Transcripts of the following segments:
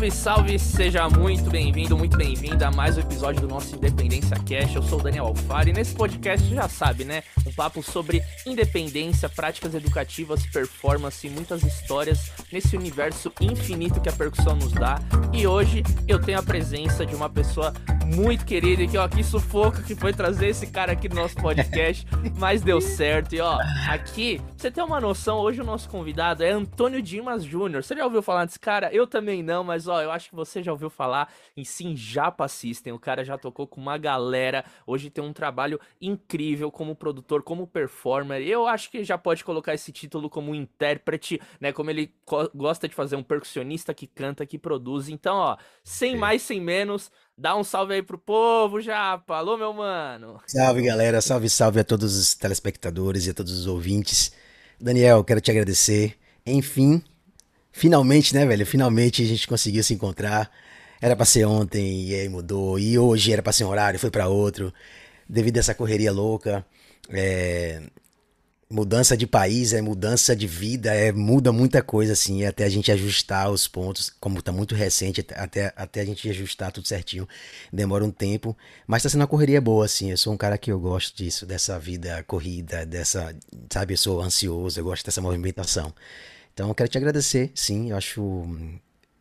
Salve, salve, seja muito bem-vindo, muito bem-vinda a mais um episódio do nosso Independência Cash. Eu sou o Daniel Alfaro e nesse podcast já sabe, né? Um papo sobre independência, práticas educativas, performance e muitas histórias nesse universo infinito que a percussão nos dá. E hoje eu tenho a presença de uma pessoa muito querida que, ó, que sufoco que foi trazer esse cara aqui no nosso podcast, mas deu certo. E ó, aqui, pra você ter uma noção, hoje o nosso convidado é Antônio Dimas Júnior. Você já ouviu falar desse cara? Eu também não, mas ó, eu acho que você já ouviu falar em Sim Japa System. O cara já tocou com uma galera. Hoje tem um trabalho incrível como produtor, como performer. Eu acho que já pode colocar esse título como intérprete, né? Como ele gosta de fazer um percussionista que canta, que produz. Então, ó, sem mais, sem menos. Dá um salve aí pro povo, Japa. Alô, meu mano. Salve, galera. Salve, salve a todos os telespectadores e a todos os ouvintes. Daniel, quero te agradecer. Enfim, finalmente, né, velho? Finalmente a gente conseguiu se encontrar. Era pra ser ontem e aí mudou. E hoje era pra ser um horário, foi para outro. Devido a essa correria louca. É, mudança de país, é mudança de vida, é muda muita coisa assim, até a gente ajustar os pontos, como tá muito recente, até, até a gente ajustar tudo certinho, demora um tempo, mas tá sendo uma correria boa assim, eu sou um cara que eu gosto disso, dessa vida corrida, dessa, sabe, eu sou ansioso, eu gosto dessa movimentação. Então eu quero te agradecer, sim, eu acho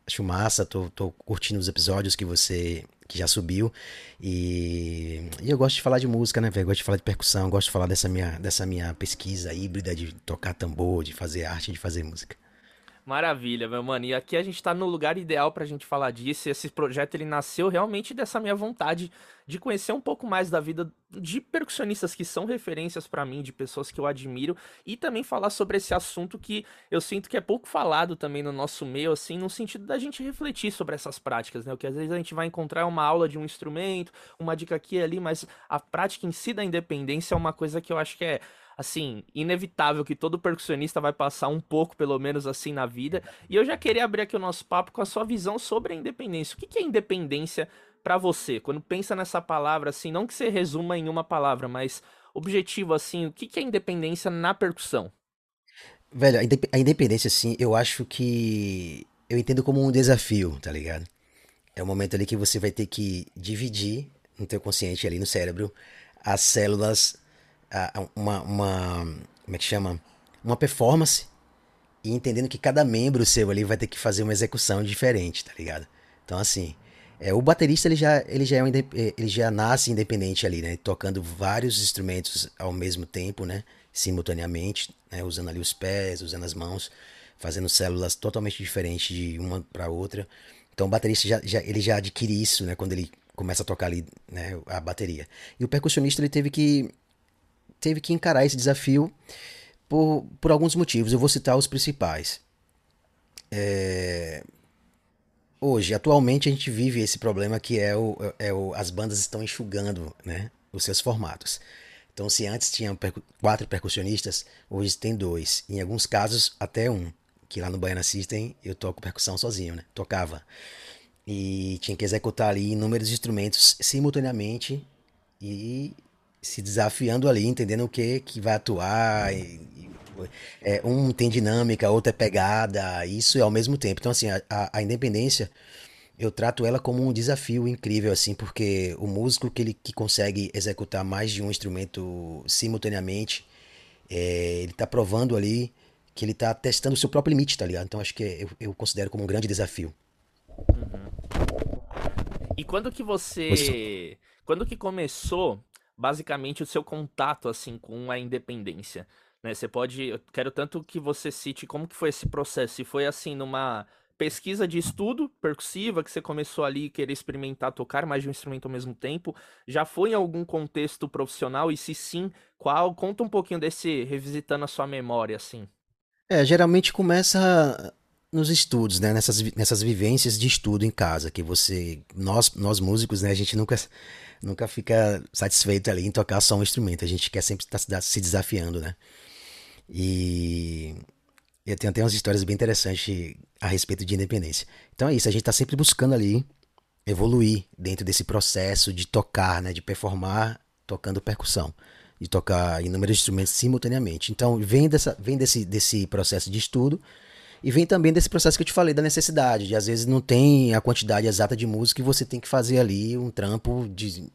acho massa, tô, tô curtindo os episódios que você que já subiu. E, e eu gosto de falar de música, né, velho? Gosto de falar de percussão, gosto de falar dessa minha, dessa minha pesquisa híbrida de tocar tambor, de fazer arte, de fazer música. Maravilha, meu mano. E aqui a gente tá no lugar ideal pra gente falar disso. Esse projeto ele nasceu realmente dessa minha vontade de conhecer um pouco mais da vida de percussionistas que são referências para mim, de pessoas que eu admiro, e também falar sobre esse assunto que eu sinto que é pouco falado também no nosso meio, assim, no sentido da gente refletir sobre essas práticas, né? O que às vezes a gente vai encontrar uma aula de um instrumento, uma dica aqui e ali, mas a prática em si da independência é uma coisa que eu acho que é assim, inevitável que todo percussionista vai passar um pouco, pelo menos assim, na vida. E eu já queria abrir aqui o nosso papo com a sua visão sobre a independência. O que é independência para você? Quando pensa nessa palavra, assim, não que você resuma em uma palavra, mas objetivo, assim, o que é independência na percussão? Velho, a independência, assim, eu acho que. Eu entendo como um desafio, tá ligado? É o momento ali que você vai ter que dividir no teu consciente ali no cérebro as células uma, uma. Como é que chama? Uma performance. E entendendo que cada membro seu ali vai ter que fazer uma execução diferente, tá ligado? Então, assim. É, o baterista ele já, ele, já é um, ele já nasce independente ali, né? Tocando vários instrumentos ao mesmo tempo, né? Simultaneamente, né? usando ali os pés, usando as mãos, fazendo células totalmente diferentes de uma para outra. Então o baterista já, já, ele já adquire isso, né? Quando ele começa a tocar ali né? a bateria. E o percussionista ele teve que teve que encarar esse desafio por, por alguns motivos. Eu vou citar os principais. É... Hoje, atualmente, a gente vive esse problema que é o, é o as bandas estão enxugando né, os seus formatos. Então, se antes tinham percu quatro percussionistas, hoje tem dois. Em alguns casos, até um. Que lá no Baiana System eu toco percussão sozinho, né? Tocava. E tinha que executar ali inúmeros instrumentos simultaneamente. E se desafiando ali, entendendo o que que vai atuar. E, e, é, um tem dinâmica, outro é pegada, isso é ao mesmo tempo. Então, assim, a, a, independência, eu trato ela como um desafio incrível, assim, porque o músico que ele que consegue executar mais de um instrumento simultaneamente, é, ele está provando ali que ele está testando o seu próprio limite, tá ligado? Então, acho que eu, eu considero como um grande desafio. Uhum. E quando que você. Quando que começou basicamente o seu contato assim com a independência, né? Você pode, eu quero tanto que você cite como que foi esse processo, se foi assim numa pesquisa de estudo percussiva que você começou ali querer experimentar tocar mais de um instrumento ao mesmo tempo, já foi em algum contexto profissional e se sim, qual? Conta um pouquinho desse revisitando a sua memória assim. É, geralmente começa nos estudos, né, nessas, nessas vivências de estudo em casa, que você, nós, nós músicos, né, a gente nunca nunca fica satisfeito ali em tocar só um instrumento. A gente quer sempre estar tá se desafiando, né? E eu tenho até umas histórias bem interessantes a respeito de independência. Então é isso, a gente está sempre buscando ali evoluir dentro desse processo de tocar, né? De performar tocando percussão. De tocar inúmeros instrumentos simultaneamente. Então vem, dessa, vem desse, desse processo de estudo E vem também desse processo que eu te falei, da necessidade, de às vezes não tem a quantidade exata de música e você tem que fazer ali um trampo de,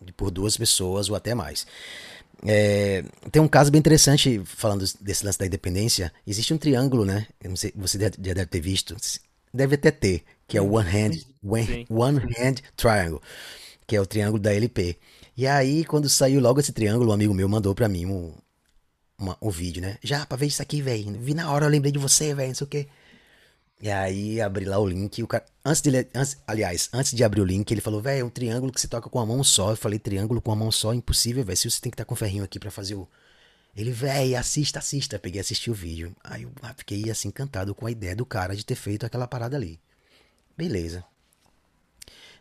de por duas pessoas ou até mais. É, tem um caso bem interessante falando desse lance da independência. Existe um triângulo, né? Sei, você já deve ter visto, deve até ter, que é o One Hand, one, one Hand Triangle, que é o triângulo da LP. E aí, quando saiu logo esse triângulo, um amigo meu mandou pra mim um, uma, um vídeo, né? Já, pra ver isso aqui, velho. Vi na hora, eu lembrei de você, velho, não sei o quê. E aí, abri lá o link. O cara, antes dele, antes, aliás, antes de abrir o link, ele falou, velho, é um triângulo que você toca com a mão só. Eu falei, triângulo com a mão só, impossível, velho. Se você tem que estar tá com ferrinho aqui pra fazer o. Ele, velho, assista, assista. Peguei assisti o vídeo. Aí eu ah, fiquei assim, encantado com a ideia do cara de ter feito aquela parada ali. Beleza.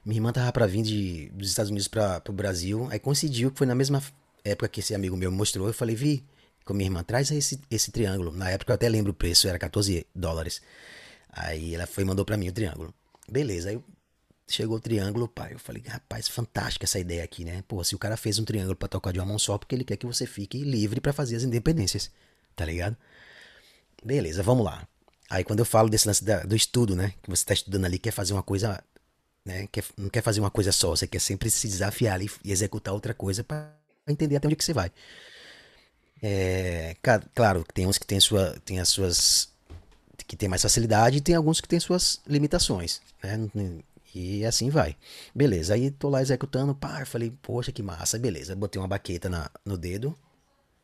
Minha irmã tava pra vir de, dos Estados Unidos pra, pro Brasil. Aí coincidiu que foi na mesma época que esse amigo meu mostrou. Eu falei, vi, com minha irmã, traz esse, esse triângulo. Na época eu até lembro o preço, era 14 dólares. Aí ela foi e mandou para mim o triângulo. Beleza, aí chegou o triângulo, pai. Eu falei, rapaz, fantástica essa ideia aqui, né? Pô, se o cara fez um triângulo para tocar de uma mão só, porque ele quer que você fique livre para fazer as independências, tá ligado? Beleza, vamos lá. Aí quando eu falo desse lance da, do estudo, né? Que você tá estudando ali, quer fazer uma coisa, né? Quer, não quer fazer uma coisa só, você quer sempre se desafiar ali e executar outra coisa para entender até onde que você vai. É, claro, tem uns que tem, sua, tem as suas. que tem mais facilidade e tem alguns que tem suas limitações. Né? E assim vai. Beleza, aí tô lá executando, pá, falei, poxa, que massa, beleza. Botei uma baqueta na, no dedo,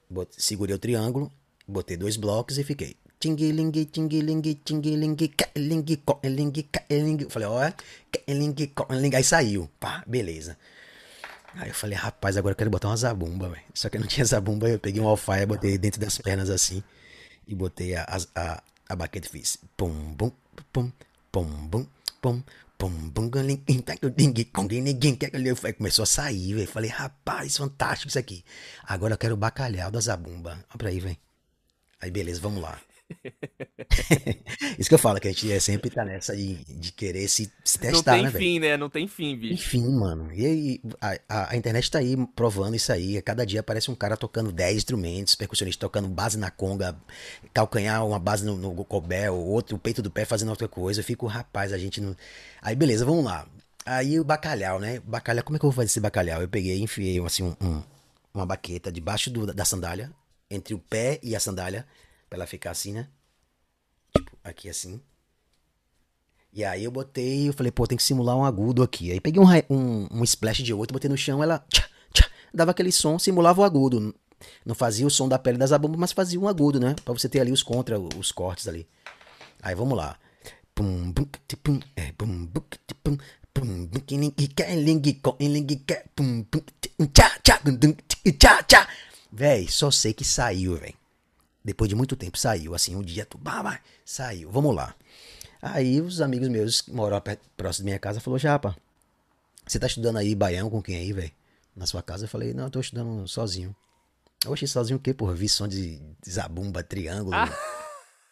botei, segurei o triângulo, botei dois blocos e fiquei. Tingiling, tingiling, tingiling, kaling, koeling, kaeling. Falei, ó, kaeling, koeling. Aí saiu, pá, beleza. Aí eu falei, rapaz, agora eu quero botar uma zabumba, velho. Só que não tinha zabumba, eu peguei um alfaia, botei dentro das pernas assim. E botei a, a, a baqueta e fiz. Pum, bum, pum, pum, bum, pum, pum, bum, Começou a sair, velho. Falei, rapaz, fantástico isso aqui. Agora eu quero o bacalhau da zabumba. Olha pra aí, velho. Aí beleza, vamos lá. Isso que eu falo, que a gente é sempre tá nessa de, de querer se, se testar, né, Não tem fim, né? Não tem fim, bicho. Enfim, mano. E aí, a, a, a, internet tá aí provando isso aí. Cada dia aparece um cara tocando 10 instrumentos, percussionista tocando base na conga, calcanhar uma base no, no cobel, outro, o peito do pé fazendo outra coisa. Eu fico, rapaz, a gente não. Aí, beleza, vamos lá. Aí o bacalhau, né? Bacalhau, como é que eu vou fazer esse bacalhau? Eu peguei e enfiei assim, um, um, uma baqueta debaixo do, da sandália, entre o pé e a sandália Pra ela ficar assim, né? Tipo, aqui assim. E aí eu botei, eu falei, pô, tem que simular um agudo aqui. Aí peguei um, um, um splash de 8, botei no chão, ela tchá, tchá, dava aquele som, simulava o agudo. Não fazia o som da pele das abumbas, mas fazia um agudo, né? Pra você ter ali os contra, os cortes ali. Aí vamos lá. Pum, bum, pum, é, pum, bum, pum, pum, Véi, só sei que saiu, velho. Depois de muito tempo saiu, assim, um dia, tu, bah, saiu, vamos lá. Aí os amigos meus que moram próximo da minha casa falou, Japa, você tá estudando aí baião com quem aí, velho? Na sua casa? Eu falei, não, eu tô estudando sozinho. Oxe, sozinho o quê, porra? Vi som de zabumba, triângulo, ah.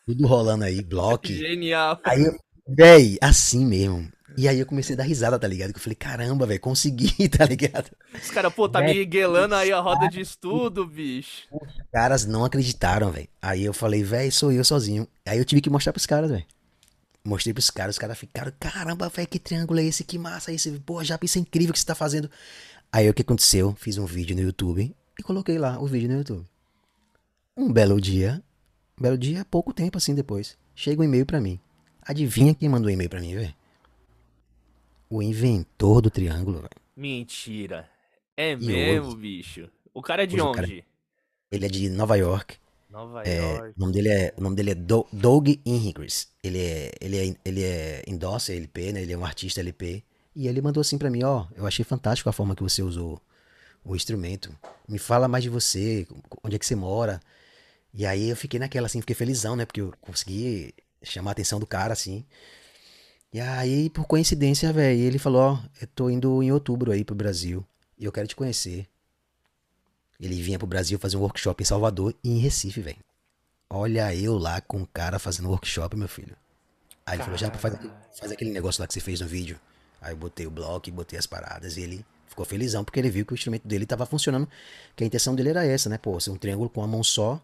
tudo rolando aí, bloco. Genial. Aí, véi, assim mesmo. E aí eu comecei a dar risada, tá ligado? Que eu falei, caramba, velho, consegui, tá ligado? Os caras, pô, tá me miguelando aí a roda de estudo, bicho. Os caras não acreditaram, velho. Aí eu falei, velho, sou eu sozinho. Aí eu tive que mostrar pros caras, velho. Mostrei pros caras, os caras ficaram, caramba, velho, que triângulo é esse? Que massa esse? Pô, já isso é incrível que você tá fazendo. Aí o que aconteceu? Fiz um vídeo no YouTube e coloquei lá o vídeo no YouTube. Um belo dia, um belo dia, pouco tempo assim depois, chega um e-mail pra mim. Adivinha quem mandou um e-mail pra mim, velho? O inventor do triângulo, velho. Mentira. É e mesmo, hoje, bicho. O cara é de onde? Cara, ele é de Nova York. Nova é, York. O nome dele é, o nome dele é Doug Ingris. Ele é, ele é, ele é endosser LP, né? Ele é um artista LP. E ele mandou assim para mim, ó, eu achei fantástico a forma que você usou o instrumento. Me fala mais de você, onde é que você mora. E aí eu fiquei naquela assim, fiquei felizão, né? Porque eu consegui chamar a atenção do cara assim. E aí, por coincidência, velho, ele falou: Ó, eu tô indo em outubro aí pro Brasil e eu quero te conhecer. Ele vinha pro Brasil fazer um workshop em Salvador e em Recife, velho. Olha eu lá com o cara fazendo workshop, meu filho. Aí ele falou: Já faz, faz aquele negócio lá que você fez no vídeo. Aí eu botei o bloco, botei as paradas e ele ficou felizão porque ele viu que o instrumento dele tava funcionando. Que a intenção dele era essa, né? Pô, ser um triângulo com uma mão só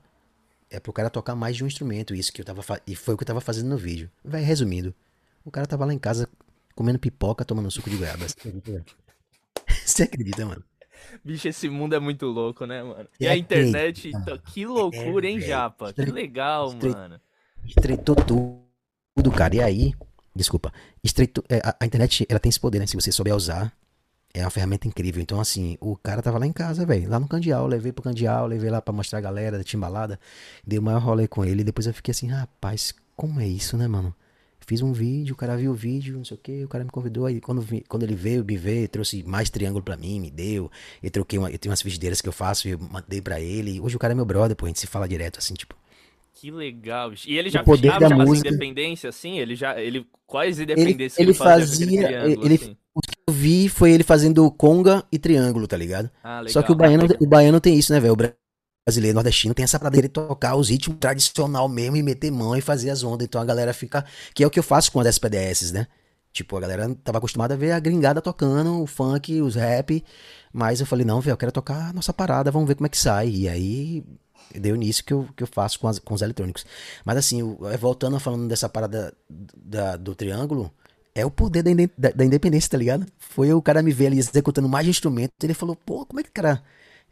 é pro cara tocar mais de um instrumento, isso que eu tava e foi o que eu tava fazendo no vídeo. Vai resumindo, o cara tava lá em casa comendo pipoca, tomando suco de goiaba. Você acredita, mano? Bicho, esse mundo é muito louco, né, mano? E é a internet, então, que loucura, hein, Japa? Que legal, mano. Estreitou tudo, cara. E aí, desculpa, estreitou, é, a, a, internet, ela tem esse poder, né? Se você souber usar, é uma ferramenta incrível. Então, assim, o cara tava lá em casa, velho, lá no Candial, levei pro Candial, levei lá pra mostrar a galera da timbalada, dei o maior rolê com ele, e depois eu fiquei assim, rapaz, como é isso, né, mano? Fiz um vídeo, o cara viu o vídeo, não sei o que, o cara me convidou, aí quando, vi, quando ele veio, me veio, trouxe mais triângulo pra mim, me deu, eu troquei uma, eu tenho umas frigideiras que eu faço, eu mandei pra ele, hoje o cara é meu brother, pô, a gente se fala direto, assim, tipo... Que legal, bicho. E ele já fechava já música... independência, assim? Ele já, ele, quais independências ele, ele fazia, ele, assim? o que eu vi foi ele fazendo conga e triângulo, tá ligado? Ah, legal, Só que o baiano, o baiano tem isso, né, velho? Brasileiro nordestino tem essa pradeira de tocar os ritmos tradicional mesmo e meter mão e fazer as ondas. Então a galera fica. Que é o que eu faço com as PDS, né? Tipo, a galera tava acostumada a ver a gringada tocando o funk, os rap. Mas eu falei, não, velho, eu quero tocar a nossa parada, vamos ver como é que sai. E aí deu nisso que eu, que eu faço com, as, com os eletrônicos. Mas assim, voltando falando dessa parada da, do triângulo, é o poder da, da, independência, tá ligado? Foi o cara me ver ali executando mais instrumentos, ele falou, pô, como é que o cara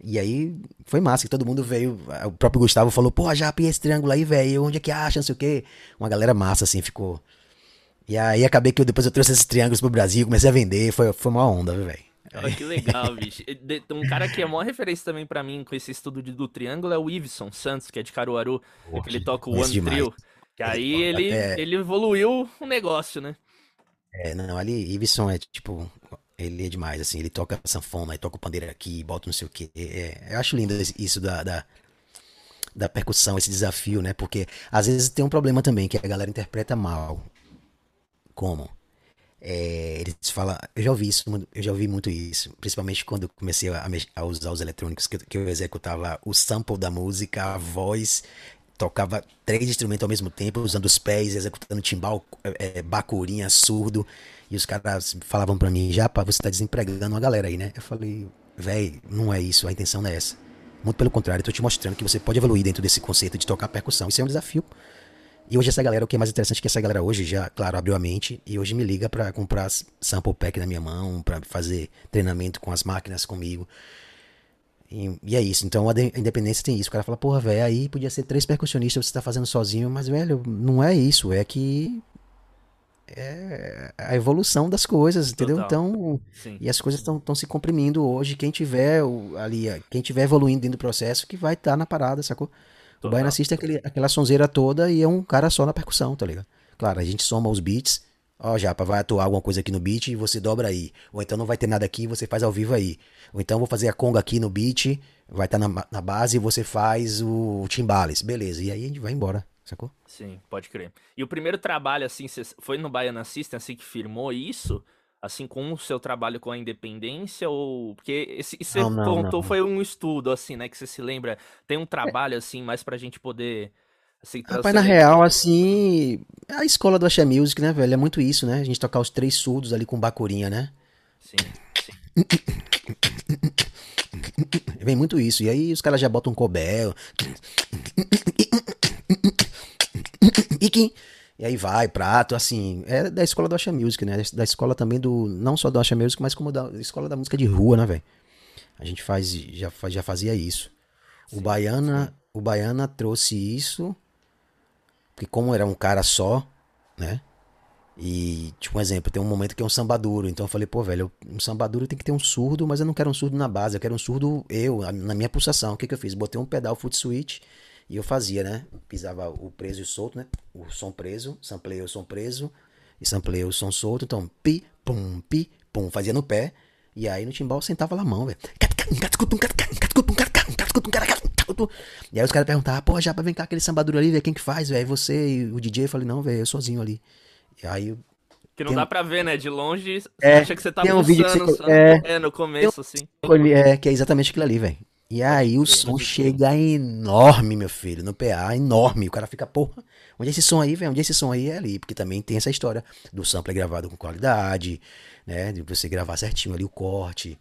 e aí foi massa, que todo mundo veio. O próprio Gustavo falou, pô, já apiei esse triângulo aí, velho. Onde é que acha? Não sei o quê. Uma galera massa, assim, ficou. E aí acabei que eu, depois eu trouxe esses triângulos pro Brasil, comecei a vender, foi, foi uma onda, velho. Oh, que legal, bicho. Um cara que é maior referência também para mim com esse estudo de, do triângulo é o Iveson Santos, que é de Caruaru. Poxa, ele toca o One demais. Trio. Que aí ele, é... ele evoluiu o negócio, né? É, não, ali, Iveson é tipo ele é demais, assim, ele toca sanfona, e toca o pandeiro aqui, bota não sei o que. É, eu acho lindo isso da, da, da, percussão, esse desafio, né? Porque às vezes tem um problema também, que a galera interpreta mal. Como? É, eles falam, eu já ouvi isso, eu já ouvi muito isso, principalmente quando comecei a, a usar os eletrônicos, que, que eu executava o sample da música, a voz, tocava três instrumentos ao mesmo tempo, usando os pés, executando timbal, é, é bacurinha, surdo. E os caras falavam para mim, já, pá, você tá desempregando uma galera aí, né? Eu falei, véi, não é isso, a intenção não é essa. Muito pelo contrário, eu tô te mostrando que você pode evoluir dentro desse conceito de tocar percussão. Isso é um desafio. E hoje essa galera, o que é mais interessante é que essa galera hoje já, claro, abriu a mente e hoje me liga para comprar sample pack na minha mão, para fazer treinamento com as máquinas comigo. E, e, é isso. Então a, de, a independência tem isso. O cara fala, porra, velho, aí podia ser três percussionistas, você tá fazendo sozinho, mas, velho, não é isso. É que é a evolução das coisas, entendeu? Total. Então, Sim. e as coisas estão se comprimindo hoje. Quem tiver ali, quem tiver evoluindo dentro do processo, que vai estar tá na parada, sacou? Total. O Baiano assiste aquele, aquela sonzeira toda e é um cara só na percussão, tá ligado? Claro, a gente soma os beats. Ó, Japa, vai atuar alguma coisa aqui no beat e você dobra aí. Ou então não vai ter nada aqui você faz ao vivo aí. Ou então vou fazer a conga aqui no beat, vai estar tá na, na base e você faz o timbales. Beleza, e aí a gente vai embora sacou? Sim, pode crer. E o primeiro trabalho, assim, foi no Baiana System, assim, que firmou isso? Assim, com o seu trabalho com a independência? Ou. Porque esse, isso não, não, contou não. foi um estudo, assim, né? Que você se lembra. Tem um trabalho, assim, mais pra gente poder. Rapaz, na real, assim. A escola do Axé Music, né, velho? É muito isso, né? A gente tocar os três surdos ali com bacurinha, né? Sim, sim. Vem muito isso. E aí os caras já botam um cobel. E aí vai, prato, assim, é da escola do Asha Music, né? Da escola também do, não só do Asha Music, mas como da escola da música de rua, né, velho? A gente faz, já, já fazia isso. Sim, o Baiana, sim. o Baiana trouxe isso, porque como era um cara só, né? E, tipo, um exemplo, tem um momento que é um samba duro. Então eu falei, pô, velho, um samba duro tem que ter um surdo, mas eu não quero um surdo na base, eu quero um surdo eu, na minha pulsação. O que, que eu fiz? Botei um pedal foot switch e eu fazia, né? Pisava o preso e o solto, né? O som preso, samplei o som preso e samplei o som solto. Então, pi, pum, pi, pum, fazia no pé. E aí no timbal sentava lá a mão, velho. E aí os caras perguntavam, pô, já pra vem cá aquele sambaduro ali, velho, quem que faz, velho? Você e o DJ? Eu falei, não, velho, eu sozinho ali. E aí que não tem dá pra ver, né? De longe, você é, acha que você tá tem um vídeo que você... é, é, no começo, assim. É, que é exatamente aquilo ali, velho. E aí o som chega enorme, meu filho, no PA, enorme. O cara fica, porra, onde é esse som aí, velho? Onde é esse som aí? É ali, porque também tem essa história do sample gravado com qualidade, né? De você gravar certinho ali o corte.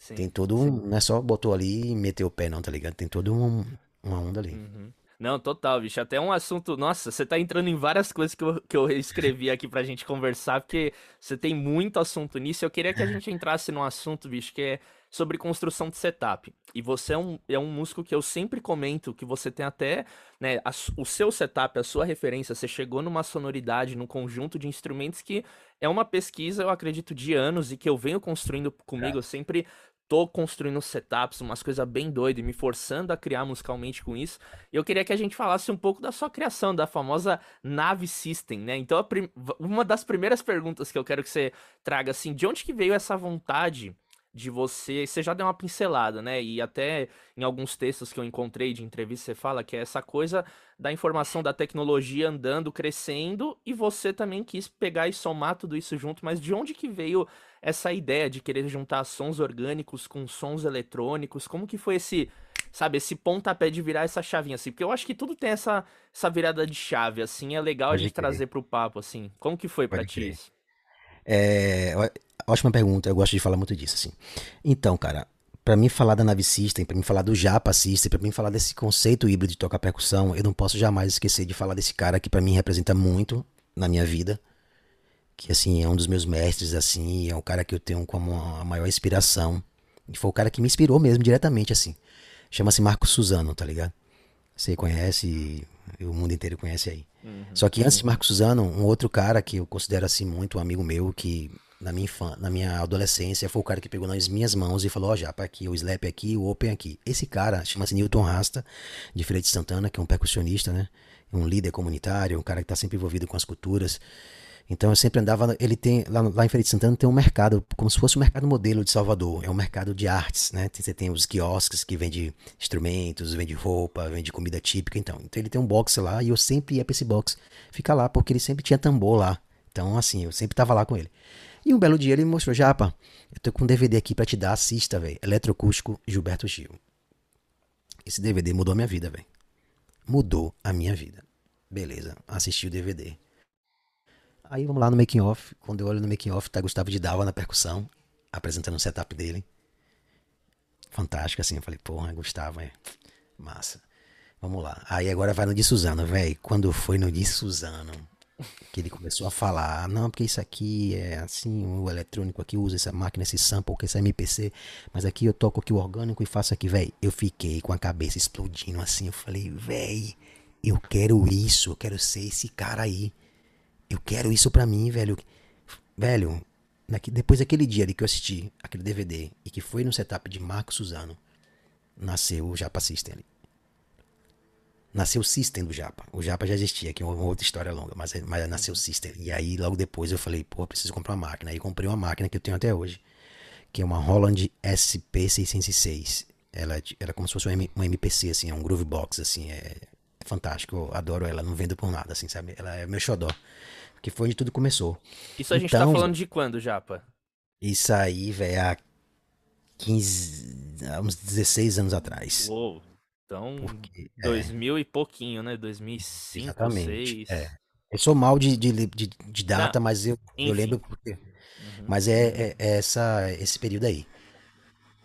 Sim, tem todo um. Sim. Não é só botou ali e meteu o pé, não, tá ligado? Tem todo um, uma onda ali. Uhum. Não, total, bicho. Até um assunto. Nossa, você tá entrando em várias coisas que eu, que eu escrevi aqui pra gente conversar, porque você tem muito assunto nisso. Eu queria que a gente entrasse num assunto, bicho, que é sobre construção de setup. E você é um, é um músico que eu sempre comento que você tem até né, a, o seu setup, a sua referência. Você chegou numa sonoridade, num conjunto de instrumentos que é uma pesquisa, eu acredito, de anos e que eu venho construindo comigo. É. Eu sempre tô construindo setups, umas coisas bem doidas, me forçando a criar musicalmente com isso. E eu queria que a gente falasse um pouco da sua criação, da famosa Nave System, né? Então, uma das primeiras perguntas que eu quero que você traga, assim, de onde que veio essa vontade de você. Você já deu uma pincelada, né? E até em alguns textos que eu encontrei de entrevista, você fala que é essa coisa da informação da tecnologia andando, crescendo, e você também quis pegar e somar tudo isso junto. Mas de onde que veio essa ideia de querer juntar sons orgânicos com sons eletrônicos? Como que foi esse. Sabe, esse pontapé de virar essa chavinha, assim, porque eu acho que tudo tem essa, essa virada de chave, assim, é legal Pode a gente crer. trazer pro papo, assim. Como que foi crer. ti isso? É, Ótima pergunta, eu gosto de falar muito disso, assim. Então, cara, para mim falar da nave system, para mim falar do Japa system, para mim falar desse conceito híbrido de tocar percussão, eu não posso jamais esquecer de falar desse cara que para mim representa muito na minha vida, que assim é um dos meus mestres assim, é um cara que eu tenho como a maior inspiração, e foi o cara que me inspirou mesmo diretamente assim. Chama-se Marco Suzano, tá ligado? Você conhece, o mundo inteiro conhece aí. Uhum, Só que antes de Marco Suzano, um outro cara que eu considero assim muito um amigo meu que na minha, infância, na minha adolescência, foi o cara que pegou nas minhas mãos e falou, ó, oh, já, aqui, o slap aqui, o open aqui. Esse cara chama-se Newton Rasta, de Feira de Santana, que é um percussionista, né? Um líder comunitário, um cara que está sempre envolvido com as culturas. Então eu sempre andava, ele tem, lá, lá em Feira de Santana tem um mercado, como se fosse o um mercado modelo de Salvador, é um mercado de artes, né? Você tem os quiosques que vende instrumentos, vende roupa, vende comida típica, então. Então ele tem um box lá e eu sempre ia pra esse box, ficar lá, porque ele sempre tinha tambor lá. Então assim, eu sempre tava lá com ele. E um belo dia ele me mostrou, Japa, eu tô com um DVD aqui para te dar, assista, velho. Eletroacústico Gilberto Gil. Esse DVD mudou a minha vida, velho. Mudou a minha vida. Beleza, assisti o DVD. Aí vamos lá no making off. Quando eu olho no making off, tá Gustavo de Dalva na percussão, apresentando o setup dele. Fantástico, assim. Eu falei, porra, Gustavo, é massa. Vamos lá. Aí agora vai no de Suzano, velho. Quando foi no de Suzano, que ele começou a falar, não, porque isso aqui é assim, o eletrônico aqui usa essa máquina, esse sample, que esse é MPC, mas aqui eu toco aqui o orgânico e faço aqui, velho. Eu fiquei com a cabeça explodindo assim, eu falei, velho, eu quero isso, eu quero ser esse cara aí. Eu quero isso pra mim, velho. Velho, depois daquele dia ali que eu assisti aquele DVD e que foi no setup de Marco Suzano, nasceu o Japa System ali nasceu o System do Japa. O Japa já existia, que é uma outra história longa, mas, mas nasceu o System. E aí, logo depois, eu falei, pô, preciso comprar uma máquina. Aí comprei uma máquina que eu tenho até hoje, que é uma Holland SP606. Ela, é ela é como se fosse uma MPC, assim, é um Groove Box, assim, é, é fantástico. Eu adoro ela, não vendo por nada, assim, sabe? Ela é meu xodó. Que foi onde tudo começou. Isso a gente tá então, tá falando de quando, Japa? Isso aí, velho, há 15, há uns 16 anos atrás. Uou. Então, Porque, 2000 é. e pouquinho, né? 2005, Exatamente. 2006. É. Eu sou mal de, de, de, de data, Não, mas eu, eu lembro porque. Uhum. Mas é, é, é, essa, esse período aí.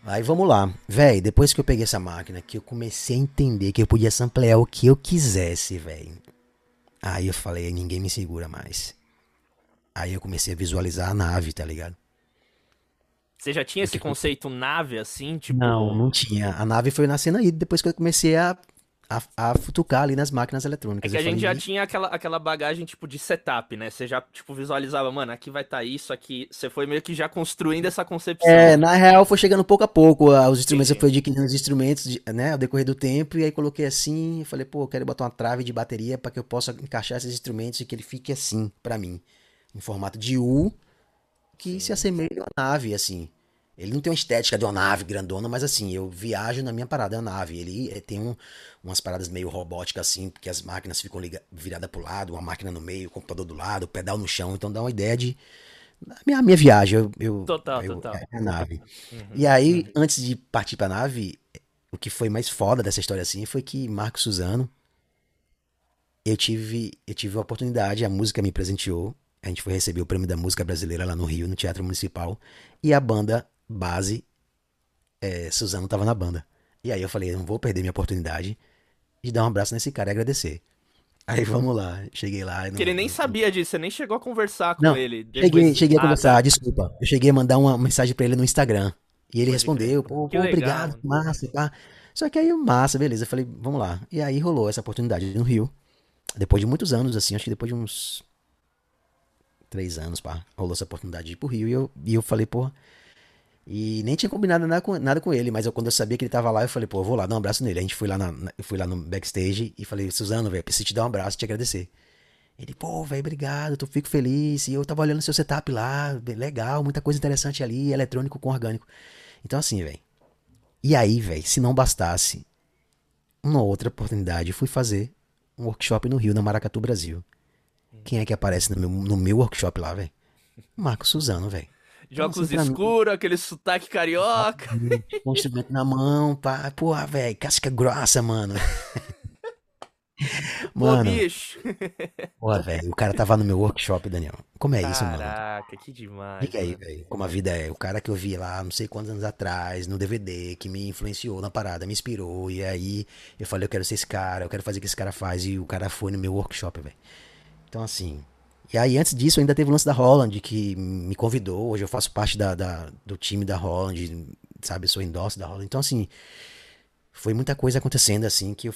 Aí vamos lá. Véi, depois que eu peguei essa máquina, que eu comecei a entender que eu podia samplear o que eu quisesse, velho. Aí eu falei, ninguém me segura mais. Aí eu comecei a visualizar a nave, tá ligado? Você já tinha esse conceito nave assim, tipo? Não, não tinha. A nave foi nascendo aí depois que eu comecei a, a, a futucar ali nas máquinas eletrônicas. É que a gente já tinha aquela, aquela bagagem tipo de setup, né? Você já tipo visualizava, mano, aqui vai estar tá isso, aqui. Você foi meio que já construindo essa concepção. É, na real foi chegando pouco a pouco. Os instrumentos, Sim. eu fui adquirindo os instrumentos, né, ao decorrer do tempo, e aí coloquei assim, e falei, pô, eu quero botar uma trave de bateria para que eu possa encaixar esses instrumentos e que ele fique assim, para mim. Em formato de U, que Sim. se assemelha à nave, assim. Ele não tem uma estética de uma nave grandona, mas assim, eu viajo na minha parada, é uma nave. Ele, ele tem um, umas paradas meio robóticas assim, porque as máquinas ficam viradas pro lado, uma máquina no meio, o computador do lado, o pedal no chão, então dá uma ideia de. A minha, minha viagem, eu, eu, total, eu, total. É a nave. Uhum, e aí, uhum. antes de partir pra nave, o que foi mais foda dessa história assim foi que Marco Suzano, eu tive, eu tive a oportunidade, a música me presenteou. A gente foi receber o prêmio da música brasileira lá no Rio, no Teatro Municipal. E a banda base, é, Suzano tava na banda. E aí eu falei, não vou perder minha oportunidade. de dar um abraço nesse cara e agradecer. Aí vamos lá, cheguei lá. Não, ele nem sabia disso, você nem chegou a conversar com não, ele. Depois... Cheguei, cheguei a conversar, desculpa. Eu cheguei a mandar uma mensagem para ele no Instagram. E ele Pode respondeu, pô, pô obrigado, massa, pá. Só que aí, massa, beleza. Eu falei, vamos lá. E aí rolou essa oportunidade no Rio. Depois de muitos anos, assim, acho que depois de uns três anos, pá, rolou essa oportunidade de ir pro Rio. E eu, e eu falei, pô. E nem tinha combinado nada com, nada com ele, mas eu, quando eu sabia que ele tava lá, eu falei, pô, eu vou lá dar um abraço nele. A gente foi lá, na, eu fui lá no backstage e falei, Suzano, velho, preciso te dar um abraço te agradecer. Ele, pô, velho, obrigado, eu fico feliz. E eu tava olhando seu setup lá, legal, muita coisa interessante ali, eletrônico com orgânico. Então, assim, velho. E aí, velho, se não bastasse, uma outra oportunidade, fui fazer um workshop no Rio, na Maracatu, Brasil. Quem é que aparece no meu, no meu workshop lá, velho? Marco Suzano, velho. De óculos escuros, aquele sotaque carioca. Com instrumento na mão, pá. Porra, velho, casca grossa, mano. Mano. Pô, bicho. Pô, velho, o cara tava no meu workshop, Daniel. Como é isso, mano? Caraca, que demais. Fica aí, velho. Como a vida é. O cara que eu vi lá, não sei quantos anos atrás, no DVD, que me influenciou na parada, me inspirou. E aí eu falei, eu quero ser esse cara, eu quero fazer o que esse cara faz. E o cara foi no meu workshop, velho. Então, assim. E aí, antes disso, ainda teve o lance da Holland, que me convidou. Hoje eu faço parte da, da do time da Holland, sabe? Eu sou endorse da Holland. Então, assim. Foi muita coisa acontecendo, assim, que eu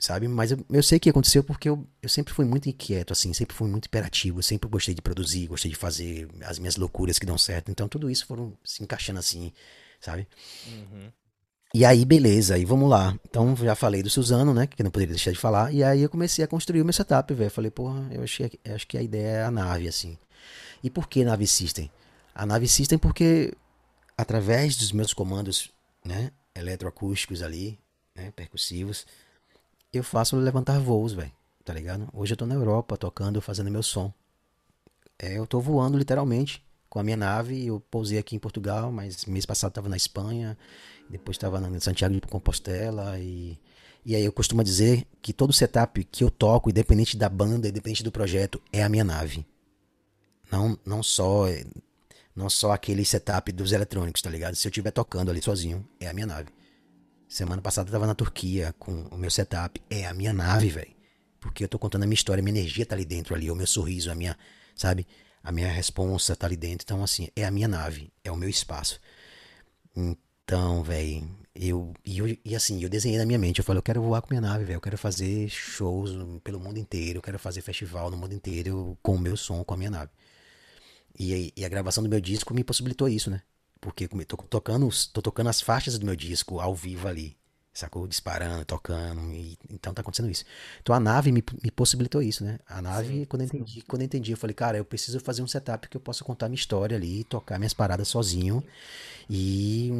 sabe? Mas eu, eu sei que aconteceu porque eu, eu sempre fui muito inquieto, assim, sempre fui muito imperativo, sempre gostei de produzir, gostei de fazer as minhas loucuras que dão certo. Então tudo isso foram se encaixando assim, sabe? Uhum. E aí, beleza, aí vamos lá. Então já falei do Suzano, né? Que não poderia deixar de falar. E aí eu comecei a construir o meu setup, velho. Falei, porra, eu achei, acho que a ideia é a nave, assim. E por que nave system? A nave system porque através dos meus comandos, né? Eletroacústicos ali, né? Percussivos eu faço levantar voos, velho. Tá ligado? Hoje eu tô na Europa tocando, fazendo meu som. É, eu tô voando literalmente com a minha nave. Eu pousei aqui em Portugal, mas mês passado tava na Espanha. Depois tava em Santiago de Compostela. E, e aí eu costumo dizer que todo setup que eu toco, independente da banda, independente do projeto, é a minha nave. Não, não só não só aquele setup dos eletrônicos, tá ligado? Se eu estiver tocando ali sozinho, é a minha nave. Semana passada eu tava na Turquia com o meu setup. É a minha nave, velho. Porque eu tô contando a minha história, a minha energia tá ali dentro ali, o meu sorriso, a minha, sabe? A minha responsa tá ali dentro. Então, assim, é a minha nave, é o meu espaço. Então, velho, eu eu e, assim, eu desenhei na minha mente. Eu falei, eu quero voar com minha nave, velho. Eu quero fazer shows pelo mundo inteiro. Eu quero fazer festival no mundo inteiro com o meu som, com a minha nave. E, e a gravação do meu disco me possibilitou isso, né? Porque tô tocando, tô tocando as faixas do meu disco ao vivo ali. Sacou? Disparando, tocando. E, então tá acontecendo isso. Então a nave me, me possibilitou isso, né? A nave, sim, quando, eu entendi, quando eu entendi, eu falei, cara, eu preciso fazer um setup que eu possa contar minha história ali, tocar minhas paradas sozinho. E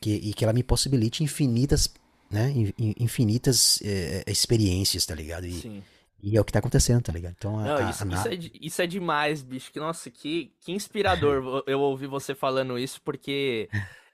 que, e que ela me possibilite infinitas, né? Infinitas é, experiências, tá ligado? E, Sim. E é o que tá acontecendo, tá ligado? Então, Não, a, isso, a... Isso, é, isso, é, demais, bicho. Que, nossa, que, que inspirador eu ouvir você falando isso, porque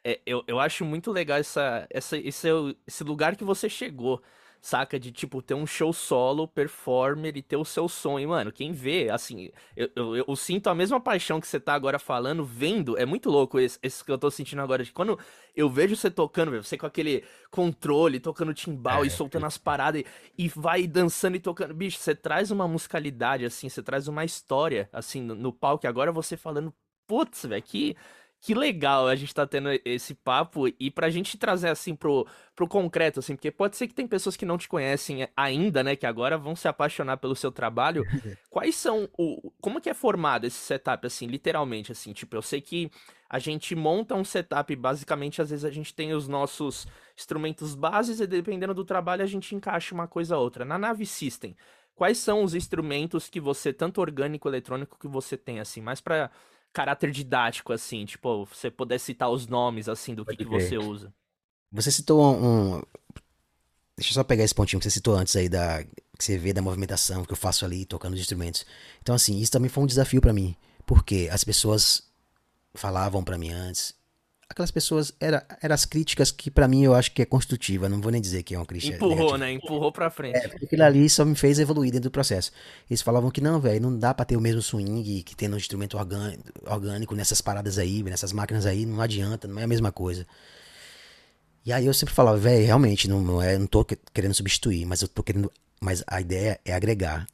é, eu, eu acho muito legal essa, essa, esse, esse lugar que você chegou saca? De, tipo, ter um show solo, performer e ter o seu som. E, mano, quem vê, assim, eu, eu, eu sinto a mesma paixão que você tá agora falando, vendo. É muito louco esse, esse que eu tô sentindo agora. De quando eu vejo você tocando, você com aquele controle, tocando timbal é, e soltando é. as paradas e, e, vai dançando e tocando. Bicho, você traz uma musicalidade, assim, você traz uma história, assim, no, no palco. E agora você falando, putz, velho, que que legal a gente tá tendo esse papo e pra gente trazer assim pro, pro concreto, assim, porque pode ser que tem pessoas que não te conhecem ainda, né, que agora vão se apaixonar pelo seu trabalho. Quais são o. Como que é formado esse setup, assim, literalmente, assim? Tipo, eu sei que a gente monta um setup, basicamente, às vezes a gente tem os nossos instrumentos bases e dependendo do trabalho a gente encaixa uma coisa ou outra. Na nave System, quais são os instrumentos que você, tanto orgânico eletrônico, que você tem, assim, mais pra caráter didático, assim, tipo, você puder citar os nomes, assim, do que, que você usa. Você citou um. Deixa eu só pegar esse pontinho que você citou antes aí, da, que você vê da movimentação que eu faço ali, tocando os instrumentos. Então, assim, isso também foi um desafio para mim. Porque as pessoas falavam para mim antes, aquelas pessoas era, eram as críticas que para mim eu acho que é construtiva, não vou nem dizer que é uma crítica. Empurrou, negativa. né? Empurrou para frente. É, porque aquilo ali só me fez evoluir dentro do processo. Eles falavam que não, velho, não dá para ter o mesmo swing que tem no instrumento orgânico nessas paradas aí, nessas máquinas aí, não adianta, não é a mesma coisa. E aí eu sempre falava, velho, realmente, não, não, é, não tô querendo substituir, mas eu tô querendo. Mas a ideia é agregar.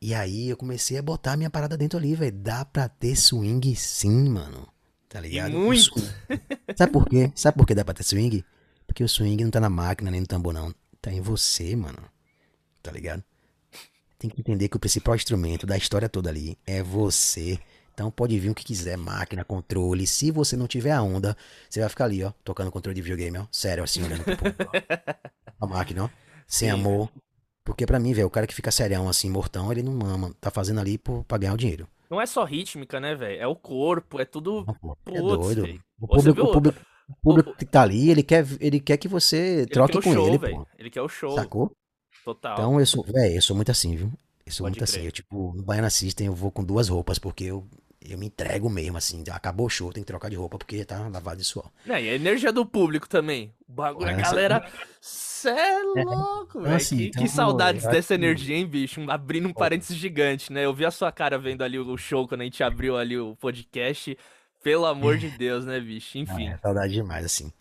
E aí eu comecei a botar a minha parada dentro ali, velho. Dá pra ter swing sim, mano. Tá ligado? E muito. Sabe por quê? Sabe por que dá pra ter swing? Porque o swing não tá na máquina nem no tambor, não. Tá em você, mano. Tá ligado? Tem que entender que o principal instrumento da história toda ali é você. Então pode vir o que quiser, máquina, controle. Se você não tiver a onda, você vai ficar ali, ó, tocando controle de videogame, ó. Sério, assim, olhando pro povo, A máquina, ó. Sem Sim. amor. Porque pra mim, velho, o cara que fica serião assim, mortão, ele não ama. Tá fazendo ali por, pra ganhar o dinheiro. Não é só rítmica, né, velho? É o corpo, é tudo. É doido. O público, o público, o público que tá ali, ele quer, ele quer que você troque ele com show, ele, pô. Ele quer o show. Sacou? Total. Então eu sou, velho, eu sou muito assim, viu? Eu sou Pode muito crer. assim. Eu, tipo, no Baiana System eu vou com duas roupas, porque eu, eu me entrego mesmo, assim. Acabou o show, tem que trocar de roupa, porque tá lavado de suor. É, e a energia do público também. O bagulho, a galera. Cê é, é louco, velho. Assim, que, então, que saudades dessa energia, hein, bicho? Abrindo um parênteses gigante, né? Eu vi a sua cara vendo ali o show quando a gente abriu ali o podcast. Pelo amor de Deus, né, bicho? Enfim. É, saudade demais, assim.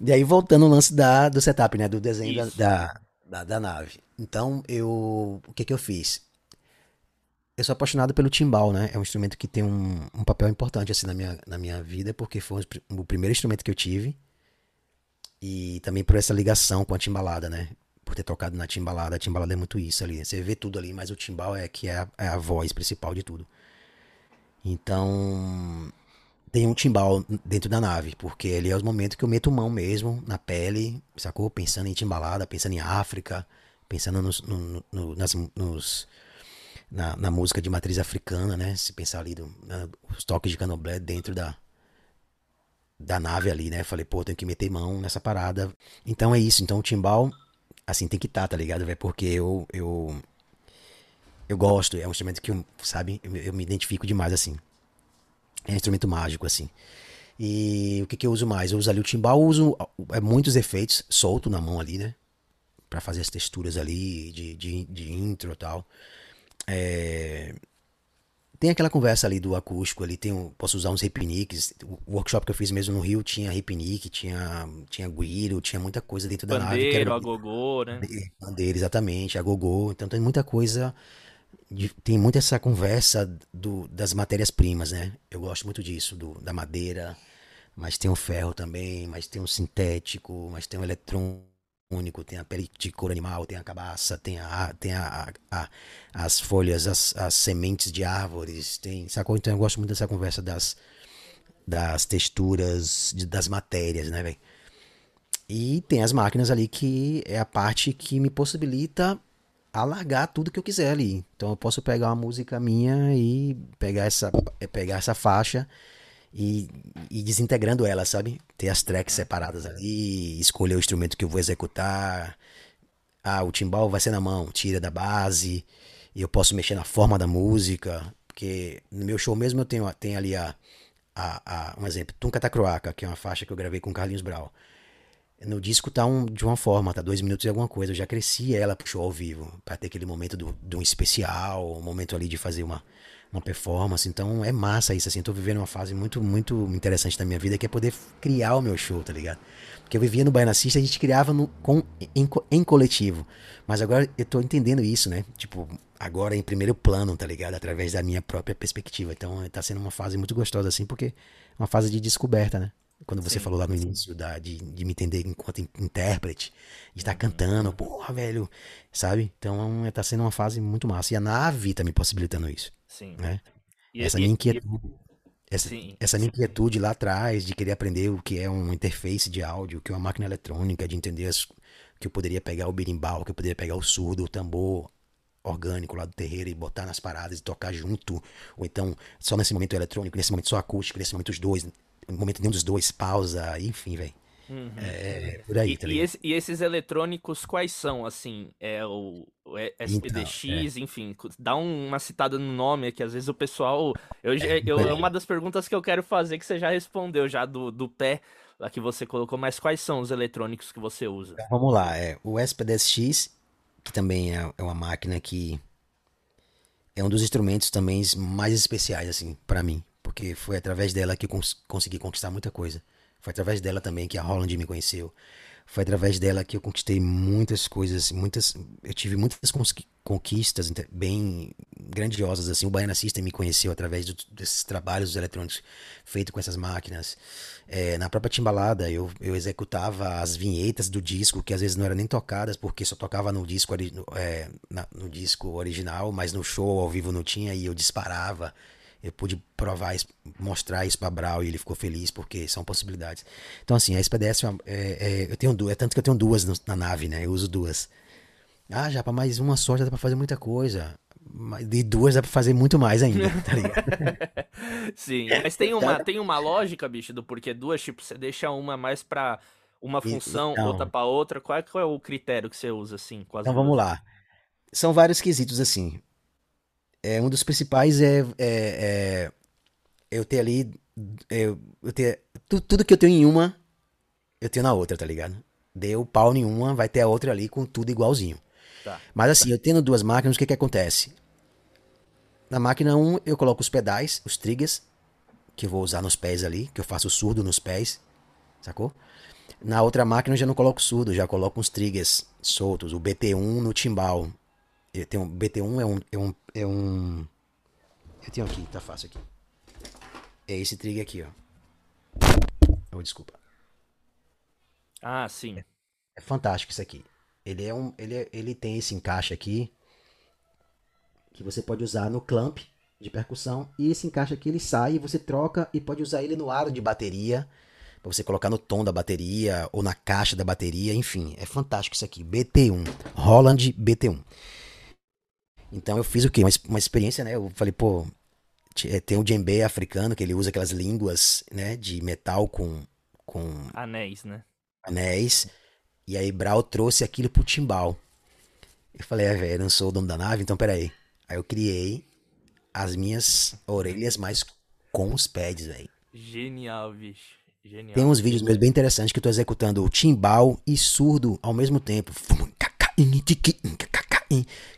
E aí, voltando ao lance da, do setup, né? Do desenho da, da, da, da nave. Então, eu. O que que eu fiz? Eu sou apaixonado pelo timbal, né? É um instrumento que tem um, um papel importante assim na minha, na minha vida, porque foi o primeiro instrumento que eu tive. E também por essa ligação com a timbalada, né? Por ter tocado na timbalada. A timbalada é muito isso ali. Você vê tudo ali, mas o timbal é que é a, é a voz principal de tudo. Então, tem um timbal dentro da nave, porque ali é os momentos que eu meto mão mesmo na pele, sacou? Pensando em timbalada, pensando em África, pensando nos, no, no, nas, nos, na, na, música de matriz africana, né? Se pensar ali do, na, os toques de canoblé dentro da, da nave ali, né? Falei, pô, tenho que meter mão nessa parada. Então é isso. Então o timbal, assim, tem que estar, tá, tá ligado, velho? Porque eu, eu, eu gosto, é um instrumento que, eu, sabe, eu, eu me identifico demais, assim. É um instrumento mágico, assim. E o que, que eu uso mais? Eu uso ali o timbal, uso é, muitos efeitos solto na mão ali, né? Pra fazer as texturas ali de, de, de intro e tal. É... Tem aquela conversa ali do acústico ali, tem posso usar uns repiniques. O workshop que eu fiz mesmo no Rio tinha repinique, tinha, tinha guiro, tinha muita coisa dentro da nave. Bandeiro, agogô, né? Bandeira, exatamente, agogô. Então tem muita coisa tem muito essa conversa do, das matérias-primas, né? Eu gosto muito disso, do, da madeira, mas tem o ferro também, mas tem o sintético, mas tem o eletrônico, tem a pele de couro animal, tem a cabaça, tem, a, tem a, a, a as folhas, as, as sementes de árvores, tem, sacou? Então eu gosto muito dessa conversa das, das texturas, de, das matérias, né, velho? E tem as máquinas ali que é a parte que me possibilita alargar tudo que eu quiser ali. Então eu posso pegar uma música minha e pegar essa, é, pegar essa faixa e ir desintegrando ela, sabe? Ter as tracks separadas ali, escolher o instrumento que eu vou executar. Ah, o timbal vai ser na mão, tira da base. E eu posso mexer na forma da música. Porque no meu show mesmo eu tenho, tenho ali a, a, a um exemplo, Tunca Tacroaca, que é uma faixa que eu gravei com Carlinhos Brau. No disco tá um, de uma forma, tá dois minutos e alguma coisa. Eu já cresci ela pro show ao vivo, para ter aquele momento do, de um especial, um momento ali de fazer uma, uma performance. Então é massa isso, assim. Tô vivendo uma fase muito, muito interessante da minha vida, que é poder criar o meu show, tá ligado? Porque eu vivia no Baiana Assista, a gente criava no, com, em, em coletivo. Mas agora eu tô entendendo isso, né? Tipo, agora em primeiro plano, tá ligado? Através da minha própria perspectiva. Então tá sendo uma fase muito gostosa, assim, porque é uma fase de descoberta, né? Quando você sim, falou lá no início da, de, de me entender enquanto intérprete, de estar uhum. cantando, porra, velho, sabe? Então tá sendo uma fase muito massa. E a nave tá me possibilitando isso. Sim. Né? E, essa e, minha inquietude. Essa, sim, essa minha inquietude lá atrás de querer aprender o que é um interface de áudio, o que é uma máquina eletrônica, de entender as, que eu poderia pegar o berimbau, que eu poderia pegar o surdo, o tambor orgânico lá do terreiro e botar nas paradas e tocar junto, ou então só nesse momento eletrônico, nesse momento só acústico, nesse momento os dois, no momento nenhum dos dois pausa, enfim, velho. Uhum. É, por aí, e, tá e, esse, e, esses eletrônicos quais são, assim? É o, o SPDX, então, é. enfim, dá uma citada no nome que às vezes o pessoal. Eu, é, eu, é uma das perguntas que eu quero fazer que você já respondeu já do, do pé lá que você colocou, mas quais são os eletrônicos que você usa? Então, vamos lá, é o SPDX, que também é, é uma máquina que é um dos instrumentos também mais especiais, assim, para mim porque foi através dela que cons consegui conquistar muita coisa. Foi através dela também que a Holland me conheceu. Foi através dela que eu conquistei muitas coisas, muitas, eu tive muitas conquistas bem grandiosas assim. O Baiana System me conheceu através do, desses trabalhos eletrônicos feitos com essas máquinas. É, na própria timbalada eu, eu executava as vinhetas do disco que às vezes não eram nem tocadas porque só tocava no disco é, na, no disco original, mas no show ao vivo não tinha e eu disparava eu pude provar, mostrar isso para Brau e ele ficou feliz porque são possibilidades. Então, assim, a SPDS, é, é, eu tenho duas, é tanto que eu tenho duas na nave, né? Eu uso duas. Ah, já para mais uma só já dá para fazer muita coisa. De duas dá pra fazer muito mais ainda, tá ligado? Sim, mas tem uma, tem uma lógica, bicho, do porquê duas, tipo, você deixa uma mais pra uma função, então, outra pra outra. Qual é, qual é o critério que você usa, assim? então duas? vamos lá. São vários quesitos, assim. É, um dos principais é, é, é eu ter ali. Eu, eu ter, tu, tudo que eu tenho em uma, eu tenho na outra, tá ligado? Deu pau em uma, vai ter a outra ali com tudo igualzinho. Tá. Mas assim, eu tendo duas máquinas, o que que acontece? Na máquina 1, eu coloco os pedais, os triggers, que eu vou usar nos pés ali, que eu faço surdo nos pés, sacou? Na outra máquina eu já não coloco surdo, já coloco uns triggers soltos, o BT1 no timbal, eu tenho, BT1 é um, é um, é um. Eu tenho aqui, tá fácil aqui. É esse trigger aqui, ó. Oh, desculpa. Ah, sim. É, é fantástico isso aqui. Ele é um, ele, é, ele tem esse encaixe aqui que você pode usar no clamp de percussão e esse encaixe aqui ele sai e você troca e pode usar ele no aro de bateria para você colocar no tom da bateria ou na caixa da bateria, enfim, é fantástico isso aqui. BT1, Holland BT1. Então eu fiz o quê? Uma, uma experiência, né? Eu falei, pô, é, tem o djembe africano, que ele usa aquelas línguas, né, de metal com... com anéis, né? Anéis. E aí Brau trouxe aquilo pro timbal. Eu falei, é, velho, eu não sou o dono da nave, então peraí. Aí eu criei as minhas orelhas, mas com os pads, velho. Genial, bicho. Genial. Tem uns vídeos meus bem interessantes que eu tô executando o timbal e surdo ao mesmo tempo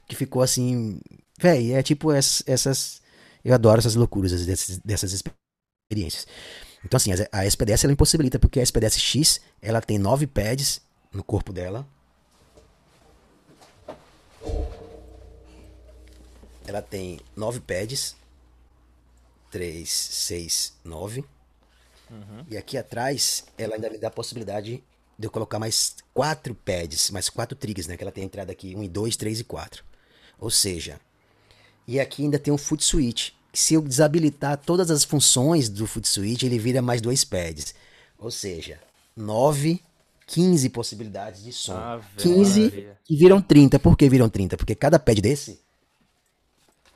que ficou assim. Véi, é tipo essas, essas. Eu adoro essas loucuras dessas, dessas experiências. Então, assim, a SPDS ela impossibilita, porque a SPDS X ela tem nove pads no corpo dela. Ela tem nove pads. três seis nove Uhum. E aqui atrás, ela ainda me dá a possibilidade de eu colocar mais quatro pads, mais quatro triggers, né? Que ela tem a entrada aqui, um e dois, três e quatro. Ou seja, e aqui ainda tem um foot switch. Se eu desabilitar todas as funções do foot switch, ele vira mais dois pads. Ou seja, 9, 15 possibilidades de som. Ah, 15 que viram 30. Por que viram 30? Porque cada pad desse,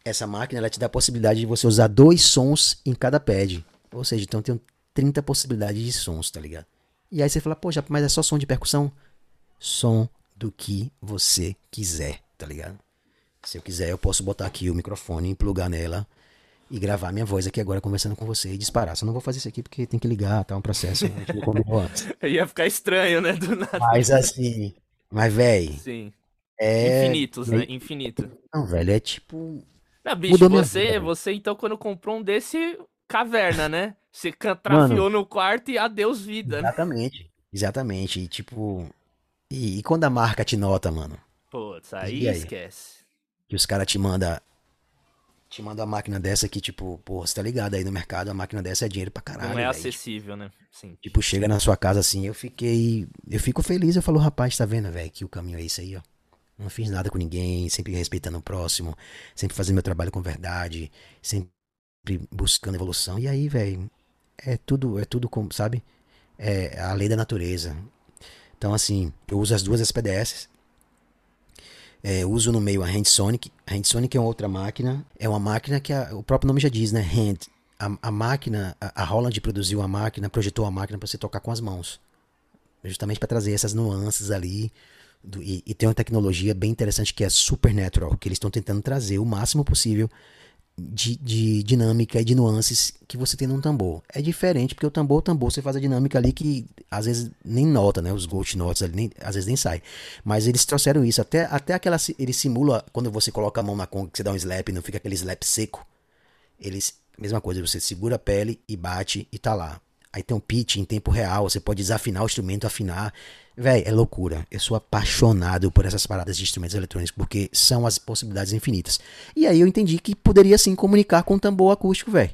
essa máquina ela te dá a possibilidade de você usar dois sons em cada pad. Ou seja, então tem 30 possibilidades de sons, tá ligado? E aí você fala, poxa, mas é só som de percussão? Som do que você quiser, tá ligado? Se eu quiser, eu posso botar aqui o microfone, plugar nela e gravar minha voz aqui agora conversando com você e disparar. Só não vou fazer isso aqui porque tem que ligar, tá? Um processo. Ia ficar estranho, né? Do nada. Mas assim. Mas, velho. Sim. É... Infinitos, né? Infinito. Não, velho, é tipo. Não, bicho, você, você então, quando comprou um desse, caverna, né? Você trafiou no quarto e adeus vida. Né? Exatamente. Né? Exatamente. E tipo. E, e, quando a marca te nota, mano? Putz, aí, aí? esquece. Que os caras te mandam. Te manda uma máquina dessa que, tipo, pô, você tá ligado aí no mercado, a máquina dessa é dinheiro pra caralho. Não é véio. acessível, né? Sim. Tipo, chega na sua casa assim, eu fiquei. Eu fico feliz, eu falo, rapaz, tá vendo, velho, que o caminho é isso aí, ó. Não fiz nada com ninguém, sempre respeitando o próximo, sempre fazendo meu trabalho com verdade, sempre buscando evolução. E aí, velho, é tudo, é tudo como, sabe? É a lei da natureza. Então, assim, eu uso as duas SPDS. É, uso no meio a Handsonic. A Handsonic é uma outra máquina. É uma máquina que a, o próprio nome já diz, né? Hand. A, a máquina, a, a Holland produziu a máquina, projetou a máquina para você tocar com as mãos. Justamente para trazer essas nuances ali. Do, e, e, tem uma tecnologia bem interessante que é Supernatural, que eles estão tentando trazer o máximo possível de, de, dinâmica e de nuances que você tem num tambor. É diferente, porque o tambor, o tambor, você faz a dinâmica ali que às vezes nem nota, né? Os ghost notes ali, nem, às vezes nem sai. Mas eles trouxeram isso, até, até aquela. Ele simula quando você coloca a mão na conga, que você dá um slap, não fica aquele slap seco. Eles, mesma coisa, você segura a pele e bate e tá lá. Aí tem um pitch em tempo real, você pode desafinar o instrumento, afinar. Véi, é loucura. Eu sou apaixonado por essas paradas de instrumentos eletrônicos, porque são as possibilidades infinitas. E aí eu entendi que poderia sim comunicar com o tambor acústico, velho.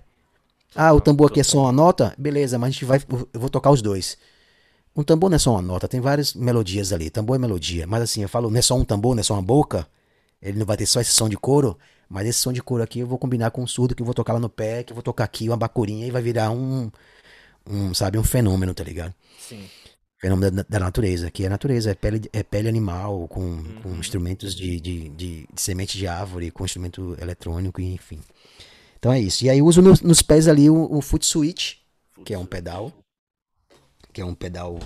Ah, o tambor aqui é só uma nota? Beleza, mas a gente vai. Eu vou tocar os dois. Um tambor não é só uma nota, tem várias melodias ali. Tambor é melodia. Mas assim, eu falo, não é só um tambor, não é só uma boca. Ele não vai ter só esse som de couro. Mas esse som de couro aqui eu vou combinar com um surdo que eu vou tocar lá no pé, que eu vou tocar aqui uma bacurinha e vai virar um, um sabe, um fenômeno, tá ligado? Sim. Fenômeno da, da natureza, que é natureza, é pele, é pele animal, com, uhum. com instrumentos de, de, de, de, semente de árvore, com instrumento eletrônico, enfim. Então é isso. E aí eu uso nos, nos pés ali o, o foot switch, que é um pedal, que é um pedal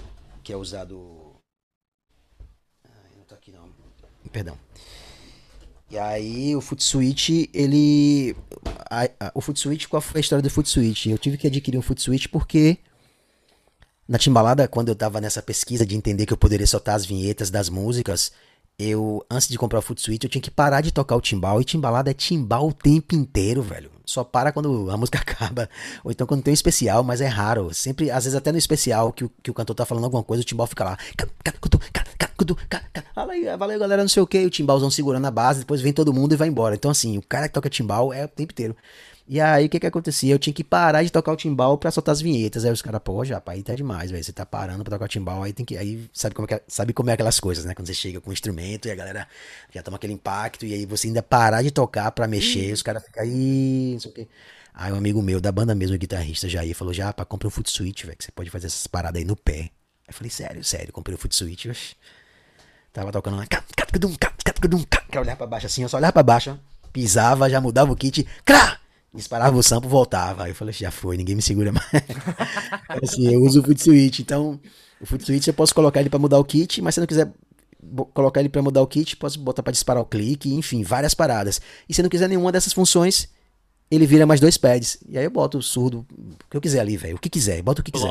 que é usado... Ah, não tá aqui não. Perdão. E aí o Foot Switch, ele. A, a, o Foot Switch, qual foi a história do Foot Switch? Eu tive que adquirir um Foot Switch porque na Timbalada, quando eu tava nessa pesquisa de entender que eu poderia soltar as vinhetas das músicas, eu, antes de comprar o Foot eu tinha que parar de tocar o timbal. E timbalada é timbal o tempo inteiro, velho. Só para quando a música acaba. Ou então quando tem um especial, mas é raro. Sempre, às vezes até no especial que o, que o cantor tá falando alguma coisa, o timbal fica lá. Valeu, galera, não sei o que. O timbalzão segurando a base, depois vem todo mundo e vai embora. Então, assim, o cara que toca timbal é o tempo inteiro. E aí, o que que acontecia? Eu tinha que parar de tocar o timbal pra soltar as vinhetas. Aí os caras, pô, já, aí tá demais, velho. Você tá parando pra tocar o timbal, aí tem que. Aí sabe como, é que, sabe como é aquelas coisas, né? Quando você chega com o instrumento e a galera já toma aquele impacto, e aí você ainda parar de tocar pra mexer, os caras ficam aí, não sei o quê. Aí um amigo meu da banda mesmo, guitarrista, Jair, falou: já, pá, compra um foot switch, velho, que você pode fazer essas paradas aí no pé. Aí eu falei, sério, sério, comprei o foot switch, oxe. Tava tocando lá, quer olhar pra baixo assim, eu só olhava pra baixo, pisava, já mudava o kit, crá! Disparava o sampo, voltava. Aí eu falei, já foi, ninguém me segura mais. assim, eu uso o foot switch, então o foot switch eu posso colocar ele para mudar o kit, mas se não quiser colocar ele para mudar o kit, posso botar para disparar o clique, enfim, várias paradas. E se não quiser nenhuma dessas funções, ele vira mais dois pads. E aí eu boto o surdo, o que eu quiser ali, velho, o que quiser, bota o que quiser.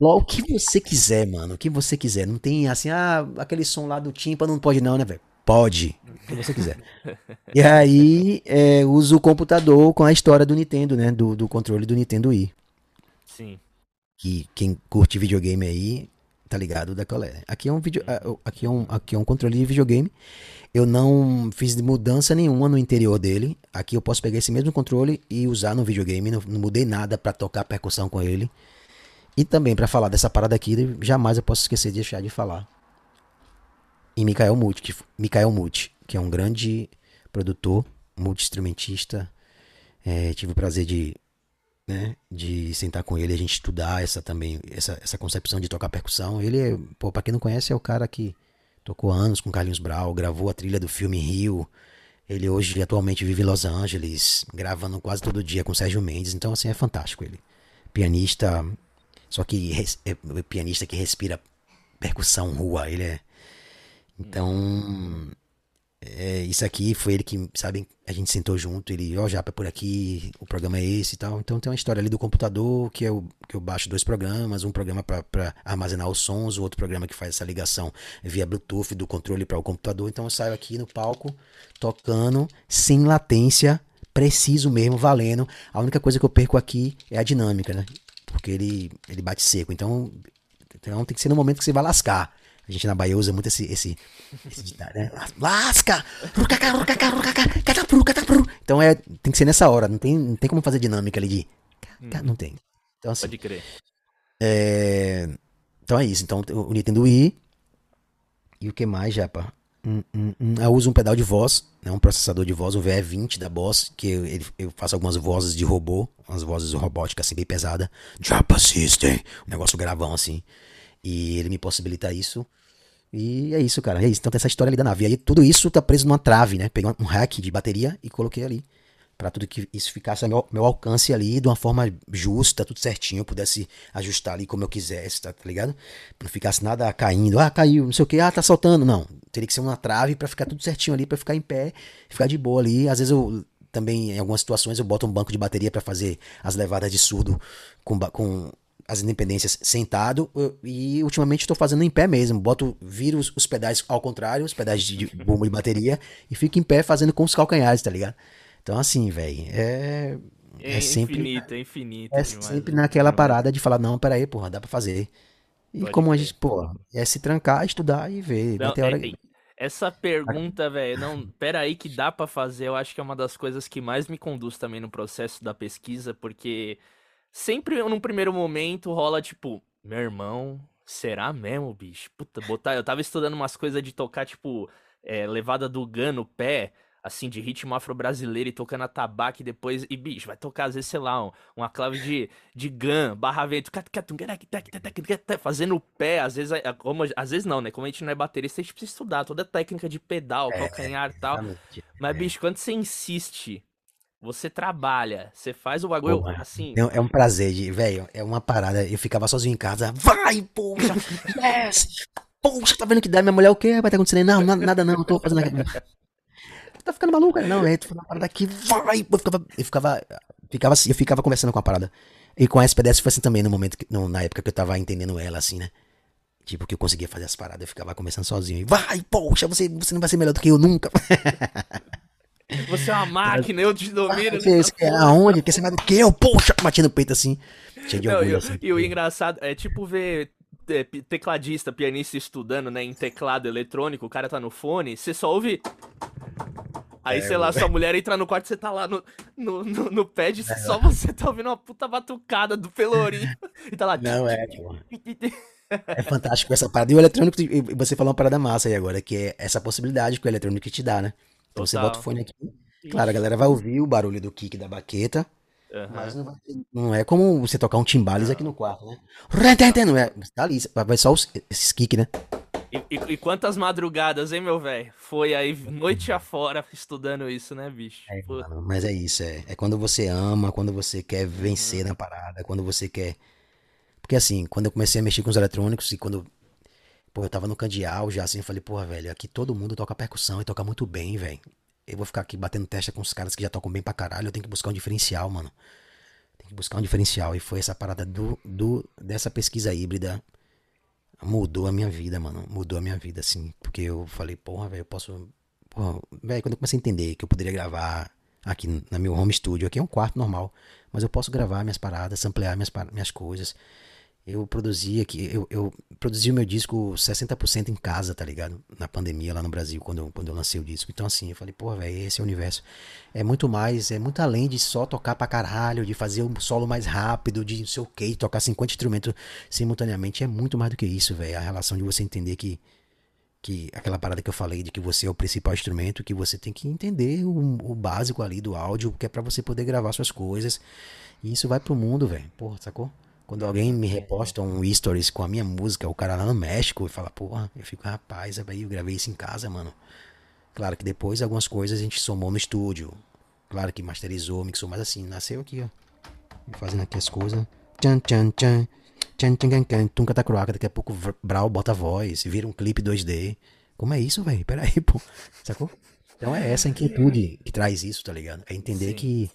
Block. O que você quiser, mano, o que você quiser. Não tem assim, ah, aquele som lá do timpa não pode não, né, velho? Pode, o que você quiser. e aí, é, uso o computador com a história do Nintendo, né? Do, do controle do Nintendo Wii. Sim. Que quem curte videogame aí, tá ligado da colé. Aqui é um vídeo, aqui é um, aqui é um controle de videogame. Eu não fiz mudança nenhuma no interior dele. Aqui eu posso pegar esse mesmo controle e usar no videogame. Não, não mudei nada para tocar percussão com ele. E também para falar dessa parada aqui, jamais eu posso esquecer de deixar de falar e Mikael Muti, que, Mikael Muti, que é um grande produtor, multi-instrumentista. É, tive o prazer de, né, de sentar com ele, a gente estudar essa também, essa, essa concepção de tocar percussão. Ele, é, pô, pra quem não conhece, é o cara que tocou anos com Carlinhos Brau, gravou a trilha do filme Rio. Ele hoje atualmente vive em Los Angeles, gravando quase todo dia com Sérgio Mendes. Então, assim, é fantástico ele. Pianista, só que é, é pianista que respira percussão rua. Ele é então, é, isso aqui foi ele que, sabe, a gente sentou junto, ele, ó, oh, Japa, por aqui, o programa é esse e tal. Então tem uma história ali do computador, que eu, que eu baixo dois programas, um programa para armazenar os sons, o outro programa que faz essa ligação via Bluetooth do controle para o computador. Então eu saio aqui no palco, tocando, sem latência, preciso mesmo, valendo. A única coisa que eu perco aqui é a dinâmica, né? Porque ele, ele bate seco. Então, então tem que ser no momento que você vai lascar. A gente na Bahia usa muito esse, esse, esse ditado, né? Lasca! Então é, tem que ser nessa hora, não tem, não tem como fazer dinâmica ali de. Hum. Não tem. Então, assim, Pode crer. É, então é isso. Então o Nintendo Wii. E o que mais, Japa? Hum, hum, hum. Eu uso um pedal de voz, né, um processador de voz, um VE20 da Boss, que eu, eu faço algumas vozes de robô, umas vozes robóticas assim, bem pesada. Japa System, um negócio gravão assim. E ele me possibilita isso. E é isso, cara. É isso. Então tem essa história ali da nave. E aí tudo isso tá preso numa trave, né? Peguei um rack de bateria e coloquei ali. para tudo que isso ficasse ao meu, meu, alcance ali de uma forma justa, tudo certinho. Eu pudesse ajustar ali como eu quisesse, tá, tá ligado? Não ficasse nada caindo. Ah, caiu, não sei o que. Ah, tá soltando. Não. Teria que ser uma trave para ficar tudo certinho ali, para ficar em pé, ficar de boa ali. Às vezes eu também, em algumas situações, eu boto um banco de bateria para fazer as levadas de surdo com, com as independências sentado e ultimamente estou fazendo em pé mesmo. Boto, viro os, os, pedais ao contrário, os pedais de bomba de bateria e fico em pé fazendo com os calcanhares, tá ligado? Então assim, velho, é É, é sempre, infinito, é infinito. É demais, sempre naquela parada de falar, não, peraí, porra, dá pra fazer. E Pode como a gente, pô, é se trancar, estudar e ver. Não, hora... é, essa pergunta, velho, não, pera aí que dá para fazer, eu acho que é uma das coisas que mais me conduz também no processo da pesquisa, porque sempre num primeiro momento rola tipo, meu irmão, será mesmo, bicho? Puta, botar, eu tava estudando umas coisas de tocar tipo é, levada do Gun no pé, assim, de ritmo afro-brasileiro e tocando atabaque depois. E, bicho, vai tocar, às vezes, sei lá, um, uma clave de, de gun, barra vento, fazendo o pé, às vezes, como, às vezes não, né? Como a gente não é baterista, a gente precisa estudar toda a técnica de pedal, é, calcanhar e tal. Mas, é. bicho, quando você insiste, você trabalha, você faz o bagulho Pô, assim. É, é um prazer, de, velho. É uma parada. Eu ficava sozinho em casa. Vai, poxa! Yes! Poxa, tá vendo que dá? Minha mulher, o quê? Vai estar acontecendo? Não, nada não, eu tô fazendo aqui tá ficando maluco? Não, aí tu uma parada aqui, vai! Eu ficava, eu ficava, ficava assim, eu ficava conversando com a parada. E com a SPDS foi assim também, no momento, que, no, na época que eu tava entendendo ela, assim, né? Tipo, que eu conseguia fazer as paradas, eu ficava conversando sozinho. E, vai, poxa, você, você não vai ser melhor do que eu nunca. Você é uma máquina, eu te domino. Você, você é aonde? Quer ser mais do que eu? Poxa, batendo no peito assim. Cheio de orgulho, não, assim. E o engraçado é tipo ver é, tecladista, pianista estudando, né, em teclado eletrônico, o cara tá no fone, você só ouve. Aí, é, sei lá, sua mulher entra no quarto, você tá lá no, no, no, no pad, é, só você tá ouvindo uma puta batucada do Pelourinho. e tá lá. Não, é, É fantástico essa parada. E o eletrônico, você falou uma parada massa aí agora, que é essa possibilidade que o eletrônico te dá, né? Então você bota o fone aqui. Claro, a galera vai ouvir o barulho do kick da baqueta, Uhum. Mas não, vai, não, é como você tocar um timbales aqui no quarto, né? Não é, tá ali, vai só os, esses kick, né? E, e, e, quantas madrugadas, hein, meu velho? Foi aí noite afora estudando isso, né, bicho? É, mano, mas é isso, é, é quando você ama, quando você quer vencer uhum. na parada, quando você quer. Porque assim, quando eu comecei a mexer com os eletrônicos e quando. Pô, eu tava no candial já assim, eu falei, porra, velho, aqui todo mundo toca percussão e toca muito bem, velho eu vou ficar aqui batendo testa com os caras que já tocam bem pra caralho. Eu tenho que buscar um diferencial, mano. Tem que buscar um diferencial. E foi essa parada do, do dessa pesquisa híbrida. Mudou a minha vida, mano. Mudou a minha vida, assim. Porque eu falei, porra, velho, eu posso. Porra, velho, quando eu comecei a entender que eu poderia gravar aqui na meu home studio, aqui é um quarto normal. Mas eu posso gravar minhas paradas, ampliar minhas, minhas coisas. Eu produzi aqui, eu, eu produzi o meu disco 60% em casa, tá ligado? Na pandemia lá no Brasil, quando eu, quando eu lancei o disco. Então, assim, eu falei, pô, velho, esse é o universo. É muito mais, é muito além de só tocar pra caralho, de fazer um solo mais rápido, de não sei o que, tocar 50 instrumentos simultaneamente. É muito mais do que isso, velho. A relação de você entender que, que aquela parada que eu falei de que você é o principal instrumento, que você tem que entender o, o básico ali do áudio, que é para você poder gravar suas coisas. E isso vai pro mundo, velho. Porra, sacou? Quando alguém me reposta um stories com a minha música, o cara lá no México, e fala, porra, eu fico, rapaz, aí eu gravei isso em casa, mano. Claro que depois algumas coisas a gente somou no estúdio. Claro que masterizou, mixou, mas assim, nasceu aqui, ó. Fazendo aqui as coisas. Tchan, tchan, tchan. Tchan, tchan, tchan, tunca tá croaca, daqui a pouco Brau bota a voz, vira um clipe 2D. Como é isso, velho? Peraí, pô. Sacou? Então é essa inquietude que traz isso, tá ligado? É entender Sim. que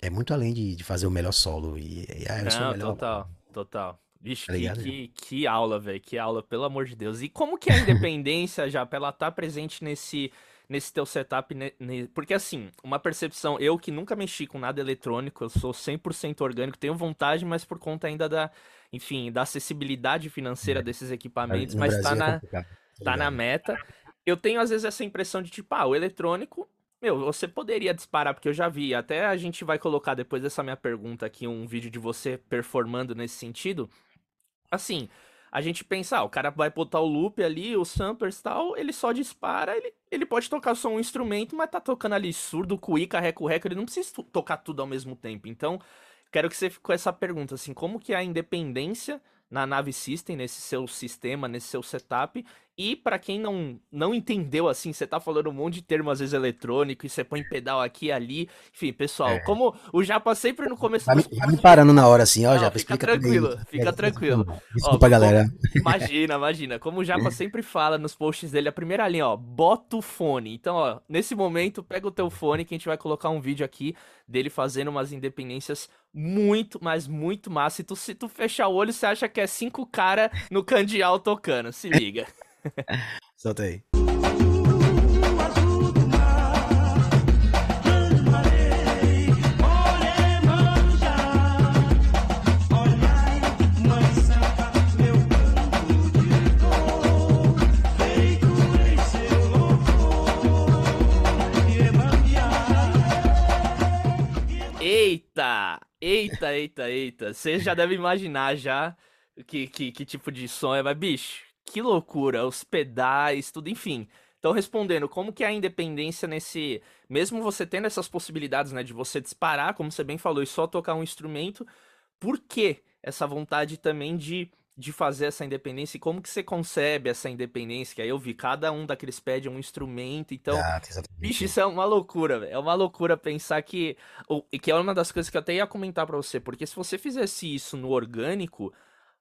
é muito além de, de fazer o melhor solo. E, e ah, eu Não, melhor... total, total. Vixe, tá que, que, que, aula, velho. Que aula, pelo amor de Deus. E como que a independência, já, ela tá presente nesse, nesse teu setup? Ne, ne... Porque, assim, uma percepção, eu que nunca mexi com nada eletrônico, eu sou 100% orgânico, tenho vontade, mas por conta ainda da, enfim, da acessibilidade financeira é. desses equipamentos, no mas tá, é na, tá, tá na meta. Eu tenho, às vezes, essa impressão de, tipo, ah, o eletrônico meu, você poderia disparar, porque eu já vi. Até a gente vai colocar depois dessa minha pergunta aqui um vídeo de você performando nesse sentido. Assim, a gente pensa, ah, o cara vai botar o loop ali, o samplers e tal, ele só dispara, ele, ele pode tocar só um instrumento, mas tá tocando ali surdo, cuíca, reco-reco, ele não precisa tocar tudo ao mesmo tempo. Então, quero que você com essa pergunta, assim, como que é a independência na nave System, nesse seu sistema, nesse seu setup. E para quem não, não entendeu assim, você tá falando um monte de termo às vezes eletrônico e você põe pedal aqui e ali. Enfim, pessoal, é. como o Japa sempre no começo. Vai, vai me parando na hora assim, ó, não, Japa, fica tranquilo, fica tranquilo. Desculpa, ó, galera. Como, imagina, imagina. Como o Japa sempre fala nos posts dele, a primeira linha, ó, bota o fone. Então, ó, nesse momento, pega o teu fone que a gente vai colocar um vídeo aqui dele fazendo umas independências muito, mas muito massa. E tu, se tu fechar o olho, você acha que é cinco cara no candial tocando. Se liga. Solta aí. Eita! Eita, eita, eita. Você já deve imaginar já que, que, que tipo de som é, mas bicho, que loucura, os pedais, tudo, enfim. Então, respondendo, como que é a independência nesse. Mesmo você tendo essas possibilidades, né, de você disparar, como você bem falou, e só tocar um instrumento, por que essa vontade também de, de fazer essa independência? E como que você concebe essa independência? Que aí eu vi, cada um daqueles pads é um instrumento, então. Ah, bicho, isso é uma loucura, véio. É uma loucura pensar que. E que é uma das coisas que eu até ia comentar para você, porque se você fizesse isso no orgânico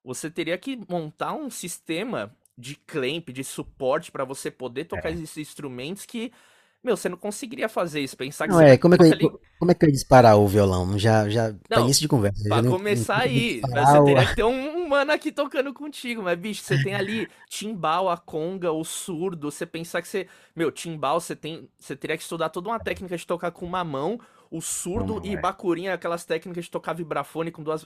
você teria que montar um sistema de clamp, de suporte para você poder tocar é. esses instrumentos que, meu, você não conseguiria fazer isso. Pensar que não, é, como é que, ali... como é que eu ia disparar o violão? Já, já, não, início de conversa. Pra começar não, aí, você teria que ter um, um mano aqui tocando contigo, mas, bicho, você tem ali timbal, a conga, o surdo, você pensar que você, meu, timbal, você tem, você teria que estudar toda uma técnica de tocar com uma mão, o surdo e é. bacurinha, aquelas técnicas de tocar vibrafone com duas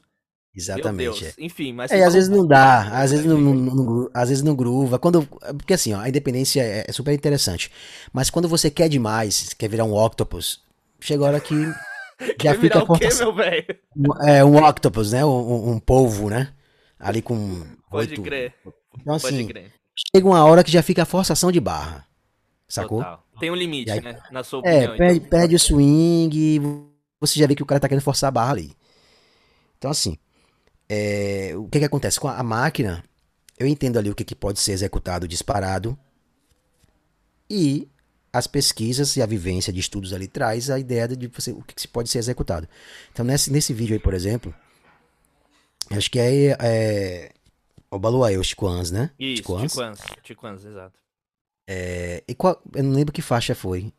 Exatamente. É. Enfim, mas. É, às vezes não dá, às vezes não, não, não, às vezes não gruva. Quando, porque assim, ó, a independência é, é, super interessante. Mas quando você quer demais, quer virar um octopus, chega a hora que. já fica a quê, meu velho? É, um octopus, né? Um, um polvo, né? Ali com. Pode 8... crer. Então, assim, Pode crer. chega uma hora que já fica a forçação de barra. Sacou? Total. Tem um limite, aí, né? Na sua é, opinião. É, perde, então. perde o swing, você já vê que o cara tá querendo forçar a barra ali. Então, assim é, o que, que acontece? Com a máquina, eu entendo ali o que, que pode ser executado disparado e as pesquisas e a vivência de estudos ali traz a ideia de você, o que, que pode ser executado. Então, nesse, nesse vídeo aí, por exemplo, acho que é, é o Baluaê, o Chicoans, né? Isso, Chicoans, Chicoans, exato. É, e qual, eu não lembro que faixa foi.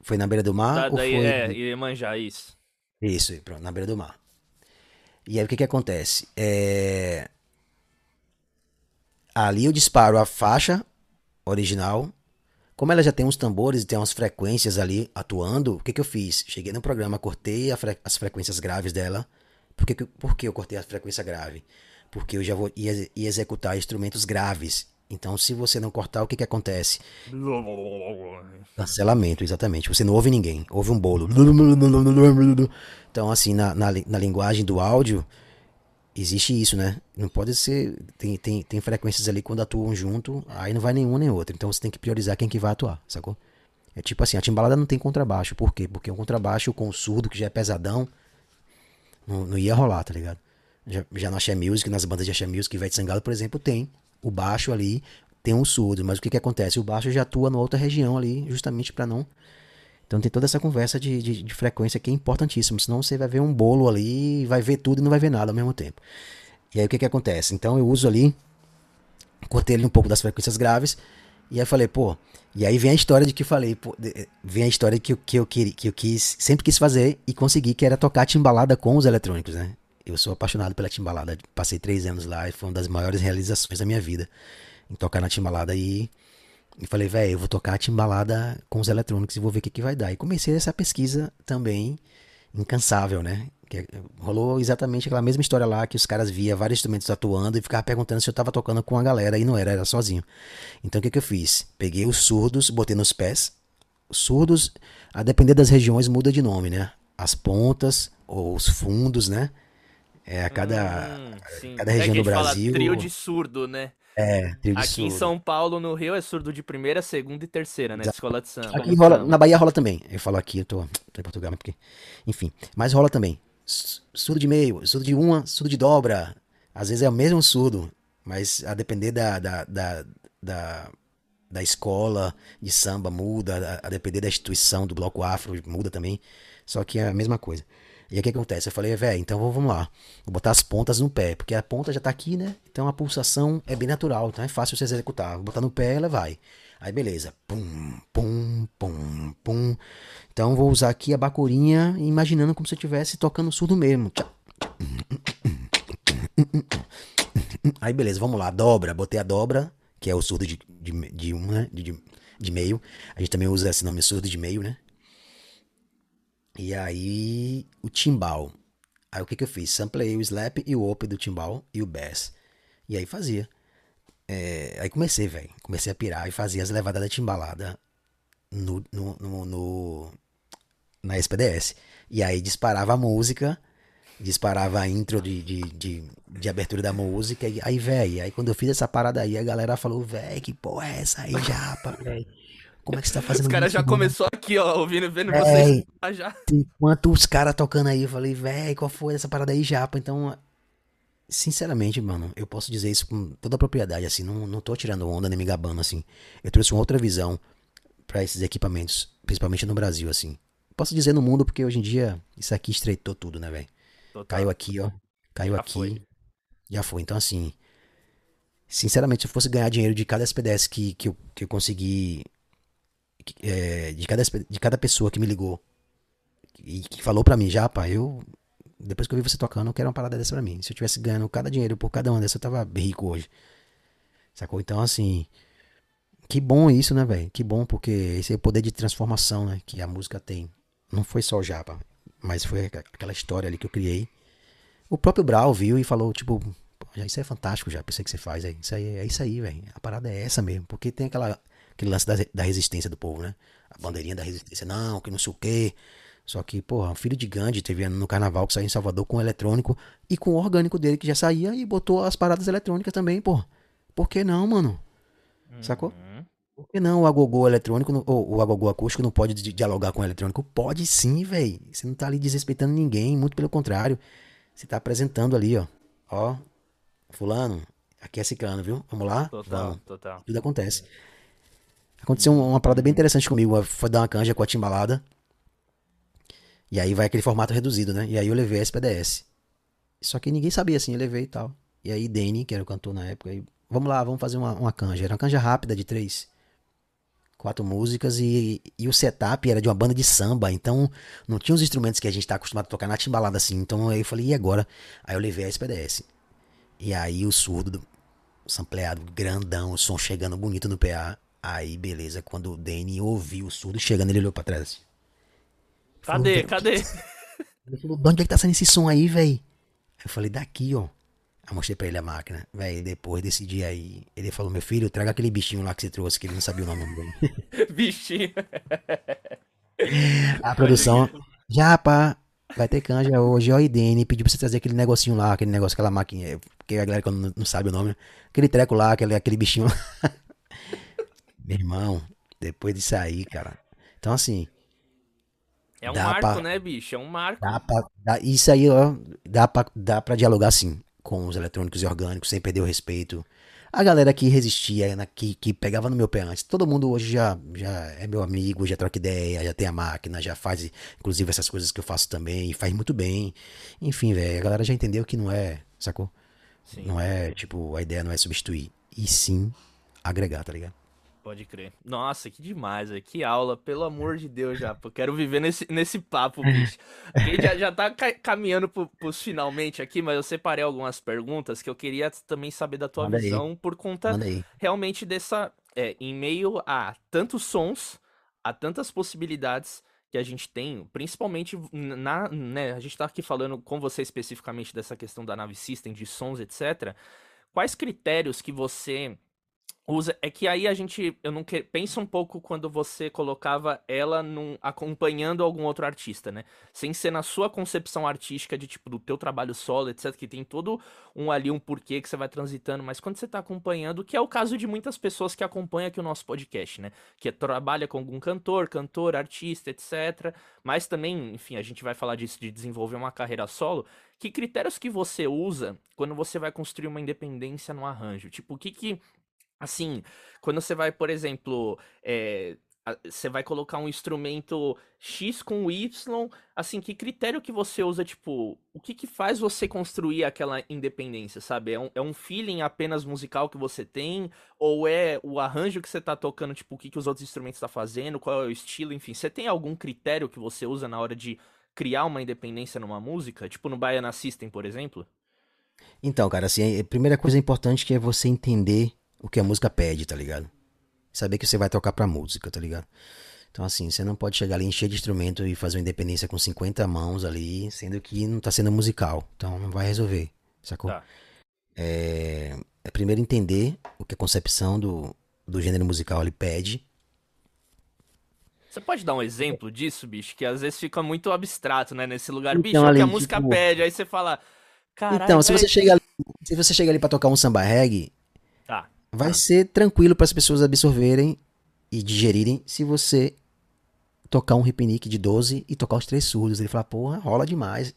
Foi na beira do mar? Da, ou daí, foi... É, Iemanjá, isso. Isso, pronto, na beira do mar. E aí o que, que acontece? É... Ali eu disparo a faixa original. Como ela já tem uns tambores e tem umas frequências ali atuando, o que, que eu fiz? Cheguei no programa, cortei fre... as frequências graves dela. Por que, por que eu cortei a frequência grave? Porque eu já vou ia, ia executar instrumentos graves. Então, se você não cortar, o que, que acontece? Cancelamento, exatamente. Você não ouve ninguém, ouve um bolo. Então, assim, na, na, na, linguagem do áudio, existe isso, né? Não pode ser. Tem, tem, tem frequências ali quando atuam junto, aí não vai nenhum nem outro. Então você tem que priorizar quem que vai atuar, sacou? É tipo assim, a timbalada não tem contrabaixo. Por quê? Porque um contrabaixo com surdo, que já é pesadão, não, não ia rolar, tá ligado? Já, já na Axé Music, nas bandas de Axé Music, Ivete Sangalo, por exemplo, tem o baixo ali tem um surdo, mas o que, que acontece? O baixo já atua numa outra região ali, justamente para não. Então tem toda essa conversa de, de, de, frequência que é importantíssimo, senão você vai ver um bolo ali, vai ver tudo e não vai ver nada ao mesmo tempo. E aí o que, que acontece? Então eu uso ali, cortei ele um pouco das frequências graves, e aí falei, pô, e aí vem a história de que falei, pô, vem a história que, que, eu, que, que eu quis, sempre quis fazer e consegui, que era tocar timbalada com os eletrônicos, né? Eu sou apaixonado pela timbalada. Passei três anos lá e foi uma das maiores realizações da minha vida. Em tocar na timbalada e, e falei, velho, eu vou tocar a timbalada com os eletrônicos e vou ver o que, que vai dar. E comecei essa pesquisa também incansável, né? Que rolou exatamente aquela mesma história lá que os caras via vários instrumentos atuando e ficavam perguntando se eu tava tocando com a galera e não era, era sozinho. Então o que, que eu fiz? Peguei os surdos, botei nos pés. Os surdos, a depender das regiões, muda de nome, né? As pontas ou os fundos, né? É, a cada, hum, cada região é do Brasil. Trio de surdo, né? É, trio de Aqui surdo. em São Paulo, no Rio, é surdo de primeira, segunda e terceira, né? Escola de samba. Aqui rola, na Bahia rola também. Eu falo aqui, eu tô, tô em Portugal, mas porque. Enfim. Mas rola também. Surdo de meio, surdo de uma, surdo de dobra. Às vezes é o mesmo surdo, mas a depender da, da, da, da, da escola de samba muda, a, a depender da instituição do bloco afro muda também. Só que é a mesma coisa. E aí o que acontece? Eu falei, velho, então vamos lá. Vou botar as pontas no pé, porque a ponta já tá aqui, né? Então a pulsação é bem natural, então é fácil você executar. Vou botar no pé, ela vai. Aí beleza. Pum, pum, pum, pum. Então vou usar aqui a bacurinha, imaginando como se eu estivesse tocando surdo mesmo. Aí beleza, vamos lá. Dobra, botei a dobra, que é o surdo de, de, de um, né? De, de meio. A gente também usa esse nome surdo de meio, né? E aí, o timbal. Aí o que que eu fiz? Samplei o slap e o op do timbal e o bass. E aí fazia. É, aí comecei, velho. Comecei a pirar e fazia as levadas da timbalada no, no, no, no, na SPDS. E aí disparava a música, disparava a intro de, de, de, de abertura da música. E aí, velho, aí quando eu fiz essa parada aí, a galera falou, velho, que porra é essa aí, japa, velho? Como é que você tá fazendo Os caras já mano?" começou aqui, ó, ouvindo, vendo É, vocês. Ah, já. Enquanto os caras tocando aí, eu falei, véi, qual foi essa parada aí, japa? Então, sinceramente, mano, eu posso dizer isso com toda a propriedade, assim, não, não tô tirando onda nem me gabando, assim. Eu trouxe uma outra visão pra esses equipamentos, principalmente no Brasil, assim. Posso dizer no mundo, porque hoje em dia isso aqui estreitou tudo, né, velho? Caiu aqui, ó. Caiu Já aqui. foi. Já foi. Então, assim. Sinceramente, se eu fosse ganhar dinheiro de cada SPDS que, que, eu, que eu consegui. É, de, cada, de cada pessoa que me ligou e que falou pra mim, já, eu. Depois que eu vi você tocando, eu quero uma parada dessa pra mim. Se eu tivesse ganhando cada dinheiro por cada uma dessas, eu tava rico hoje. Sacou? Então, assim. Que bom isso, né, velho? Que bom, porque esse é o poder de transformação, né? Que a música tem. Não foi só o Japa, mas foi aqu- aquela história ali que eu criei. O próprio Brau viu e falou, tipo, "Pô, já isso é fantástico já, pensei que você faz aí. Isso aí é isso aí, velho. A parada é essa mesmo. Porque tem aquela, aquele lance da, da resistência do povo, né? A bandeirinha da resistência, não, que não sei o quê. Só que, porra, o filho de Gandhi teve no carnaval que saiu em Salvador com o eletrônico e com o orgânico dele que já saía e botou as paradas eletrônicas também, porra. Por que não, mano? Sacou? Uhum. Por que não o agogô eletrônico ou o agogô acústico não pode di- dialogar com o eletrônico? Pode sim, velho. Você não tá ali desrespeitando ninguém, muito pelo contrário. Você tá apresentando ali, ó. Ó, fulano, aqui é ciclano, viu? Vamos lá? Total, Vamos. total. Tudo acontece. Aconteceu um- uma parada bem interessante comigo. Foi dar uma canja com a timbalada. E aí vai aquele formato reduzido, né? E aí eu levei SPDS. Só que ninguém sabia assim, eu levei e tal. E aí Danny, que era o cantor na época, aí, vamos lá, vamos fazer uma, uma canja. Era uma canja rápida de três, quatro músicas e, e o setup era de uma banda de samba, então não tinha os instrumentos que a gente tá acostumado a tocar na timbalada assim. Então aí eu falei, e agora? Aí eu levei a SPDS. E aí o surdo, do- sampleado, grandão, o som chegando bonito no PA. Aí beleza, quando o Danny ouviu o surdo chegando, ele olhou pra trás. assim. Falou, Cadê? "Velho, Cadê? ele falou, de onde é que tá saindo esse som aí, véi? Aí eu falei, daqui, ó. Aí mostrei pra ele a máquina. Véi, depois desse dia aí, ele falou, meu filho, traga aquele bichinho lá que você trouxe, que ele não sabia o nome dele. Bichinho. A produção, já, pá, vai ter canja hoje, ó, e Dene pediu pra você trazer aquele negocinho lá, aquele negócio, aquela máquina, porque a galera não- não sabe o nome, aquele treco lá, aquele, aquele bichinho lá. Meu irmão, depois disso aí, cara. Então, assim, É um marco, pra- né, bicho? É um marco. Dá pra, dá- isso aí, ó, dá pra, dá pra dialogar sim com os eletrônicos e orgânicos, sem perder o respeito. A galera que resistia, né, que, que pegava no meu pé antes, todo mundo hoje já, já é meu amigo, já troca ideia, já tem a máquina, já faz, inclusive, essas coisas que eu faço também, faz muito bem. Enfim, velho, a galera já entendeu que não é, sacou? Sim. Não é, tipo, a ideia não é substituir, e sim agregar, tá ligado? Pode crer. Nossa, que demais, velho. Que aula, pelo amor de Deus, já. Eu quero viver nesse, nesse papo, bicho. A gente já, já tá ca- caminhando pro, pros finalmente aqui, mas eu separei algumas perguntas que eu queria também saber da tua Manda aí. visão por conta aí. realmente dessa. É, em meio a tantos sons, a tantas possibilidades que a gente tem, principalmente na. Né, a gente tá aqui falando com você especificamente dessa questão da nave system, de sons, etc. Quais critérios que você usa é que aí a gente eu não que, pensa um pouco quando você colocava ela num, acompanhando algum outro artista, né? Sem ser na sua concepção artística de tipo do teu trabalho solo, etc, que tem todo um ali um porquê que você vai transitando, mas quando você tá acompanhando, que é o caso de muitas pessoas que acompanham aqui o nosso podcast, né? Que trabalha com algum cantor, cantor, artista, etc, mas também, enfim, a gente vai falar disso de desenvolver uma carreira solo. Que critérios que você usa quando você vai construir uma independência no arranjo? Tipo, o que que Assim, quando você vai, por exemplo, é, você vai colocar um instrumento X com Y, assim, que critério que você usa, tipo, o que que faz você construir aquela independência, sabe? É um, é um feeling apenas musical que você tem? Ou é o arranjo que você tá tocando, tipo, o que que os outros instrumentos tá fazendo, qual é o estilo, enfim. Você tem algum critério que você usa na hora de criar uma independência numa música? Tipo no Baiana System, por exemplo? Então, cara, assim, a primeira coisa importante que é você entender o que a música pede, tá ligado? Saber que você vai tocar pra música, tá ligado? Então, assim, você não pode chegar ali, encher de instrumento e fazer uma independência com 50 mãos ali, sendo que não tá sendo musical. Então, não vai resolver, sacou? Tá. É, é primeiro entender o que a concepção do, do gênero musical ele pede. Você pode dar um exemplo disso, bicho? Que às vezes fica muito abstrato, né? Nesse lugar, então, bicho, ali, que a música tipo... pede, aí você fala. Caralho, então, se você, chega ali, se você chega ali pra tocar um samba reggae. Vai ser tranquilo para as pessoas absorverem e digerirem se você tocar um repinique de 12 e tocar os três surdos. Ele fala, porra, rola demais.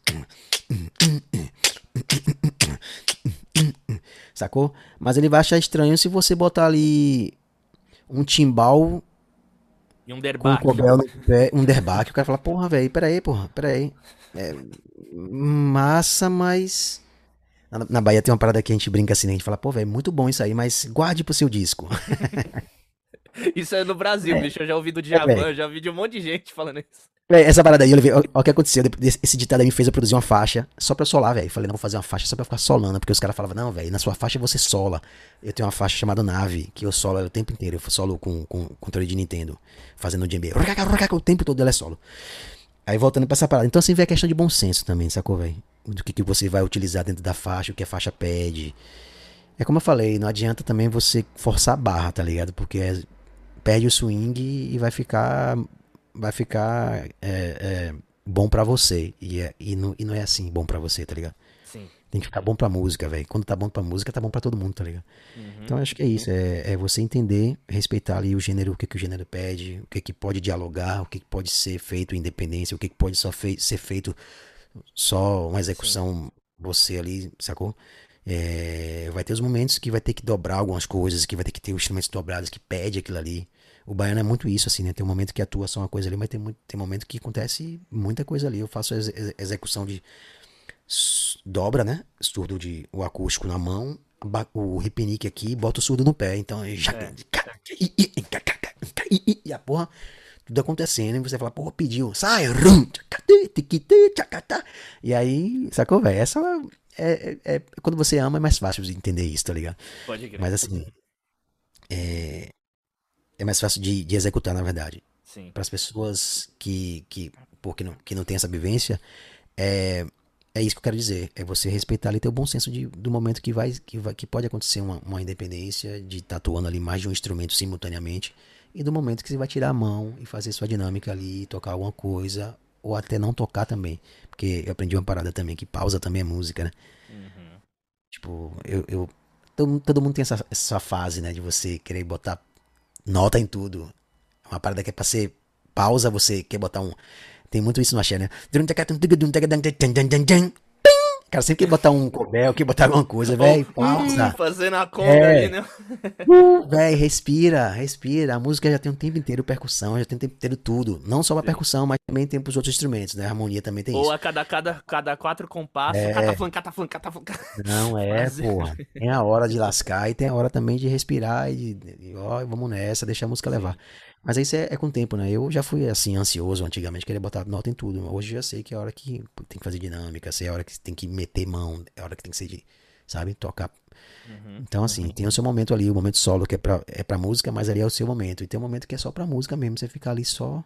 Sacou? Mas ele vai achar estranho se você botar ali um timbal e um derbaque. Com um cobel no pé, um derbaque. O cara fala, porra, velho, peraí, porra, peraí. É, massa, mas. Na, na Bahia tem uma parada que a gente brinca assim, né? A gente fala, pô, velho, muito bom isso aí, mas guarde pro seu disco. Isso é no Brasil, é. bicho. Eu já ouvi do Djavan, é, já ouvi de um monte de gente falando isso. É, essa parada aí, eu levei. Olha o que aconteceu. Esse ditado aí me fez eu produzir uma faixa só pra solar, velho. Falei, não, vou fazer uma faixa só pra ficar solando. Porque os caras falavam, não, velho, na sua faixa você sola. Eu tenho uma faixa chamada Nave, que eu solo o tempo inteiro. Eu solo com, com, controle de Nintendo, fazendo djembe. O tempo todo ela é solo. Aí voltando pra essa parada. Então, assim, vem a questão de bom senso também, sacou, velho? Do que, que você vai utilizar dentro da faixa, o que a faixa pede. É como eu falei, não adianta também você forçar a barra, tá ligado? Porque é, perde o swing e vai ficar vai ficar é, é, bom para você e, é, e, não, e não é assim bom para você, tá ligado? Sim. Tem que ficar bom pra música, velho. Quando tá bom pra música, tá bom pra todo mundo, tá ligado? Uhum. Então acho que é isso. É, é, você entender, respeitar ali o gênero, o que, que o gênero pede, o que, que pode dialogar, o que, que pode ser feito em independência, o que, que pode só fei ser feito só uma execução, Sim. você ali, sacou? É, vai ter os momentos que vai ter que dobrar algumas coisas, que vai ter que ter os instrumentos dobrados que pede aquilo ali. O baiano é muito isso, assim, né? Tem um momento que atua só uma coisa ali, mas tem, muito, tem um momento que acontece muita coisa ali. Eu faço ex execução de dobra, né? Surdo de o acústico na mão, o ripinique aqui, bota o surdo no pé. Então, já... É. e a porra, tudo acontecendo, e você fala, porra, pediu, sai, e aí, sacou, velho? Essa é, é, é, quando você ama é mais fácil de entender isso, tá ligado? Pode crer. Mas assim, é, é mais fácil de, de executar, na verdade. Para as pessoas que, que, porque não, que não tem essa vivência, é, é isso que eu quero dizer. É você respeitar ali ter o bom senso de, do momento que vai, que vai que pode acontecer uma, uma independência, de estar atuando ali mais de um instrumento simultaneamente, e do momento que você vai tirar a mão e fazer sua dinâmica ali, tocar alguma coisa, ou até não tocar também. Porque eu aprendi uma parada também, que pausa também é música, né? Uhum. Tipo, eu, eu todo, todo mundo tem essa, essa fase, né, de você querer botar nota em tudo. É uma parada que é pra ser pausa, você quer botar um. Tem muito isso no axé, né? Cara, sempre que botar um cobel, que botar alguma coisa, velho, pausa. Fazendo a conta é. ali, né? Uh, velho, respira, respira. A música já tem um tempo inteiro percussão, já tem um tempo inteiro tudo. Não só a percussão, mas também tem pros outros instrumentos, né? A harmonia também tem Ou isso. Ou a cada, cada, cada quatro compassos, é. cataflan, cataflan, cataflan. Não, é, porra. Tem a hora de lascar e tem a hora também de respirar e, de, ó, vamos nessa, deixar a música levar. Mas isso é, é, com o tempo, né? Eu já fui assim, ansioso antigamente, queria botar nota em tudo. Hoje eu já sei que é a hora que tem que fazer dinâmica, sei é a hora que tem que meter mão, é a hora que tem que ser de, sabe, tocar. Uhum, então, assim, uhum. tem o seu momento ali, o momento solo que é pra, é pra música, mas ali é o seu momento. E tem um momento que é só pra música mesmo, você ficar ali só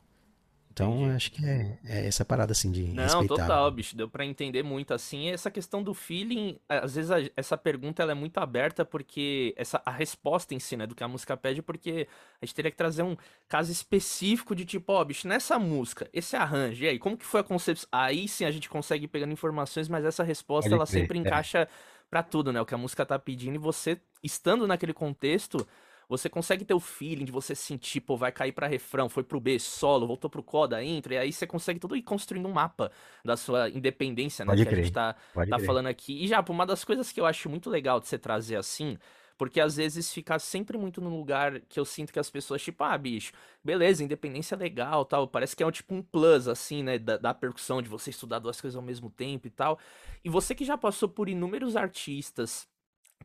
então, Entendi. acho que é, é, essa parada, assim, de Não, respeitar. total, bicho, deu para entender muito, assim, essa questão do feeling, às vezes a, essa pergunta, ela é muito aberta, porque essa, a resposta em si, né, do que a música pede, porque a gente teria que trazer um caso específico de tipo, ó, oh, bicho, nessa música, esse arranjo, e aí, como que foi a concepção? Aí sim a gente consegue ir pegando informações, mas essa resposta, Pode ela crer, sempre é. encaixa para tudo, né, o que a música tá pedindo, e você, estando naquele contexto você consegue ter o feeling de você sentir, pô, vai cair para refrão, foi pro B solo, voltou pro coda, intro, e aí você consegue tudo ir construindo um mapa da sua independência, né? Pode que crer. a gente tá, tá falando aqui. E já, uma das coisas que eu acho muito legal de você trazer assim, porque às vezes fica sempre muito no lugar que eu sinto que as pessoas, tipo, ah, bicho, beleza, independência é legal tal. Parece que é um tipo um plus, assim, né? Da, da, percussão, de você estudar duas coisas ao mesmo tempo e tal. E você que já passou por inúmeros artistas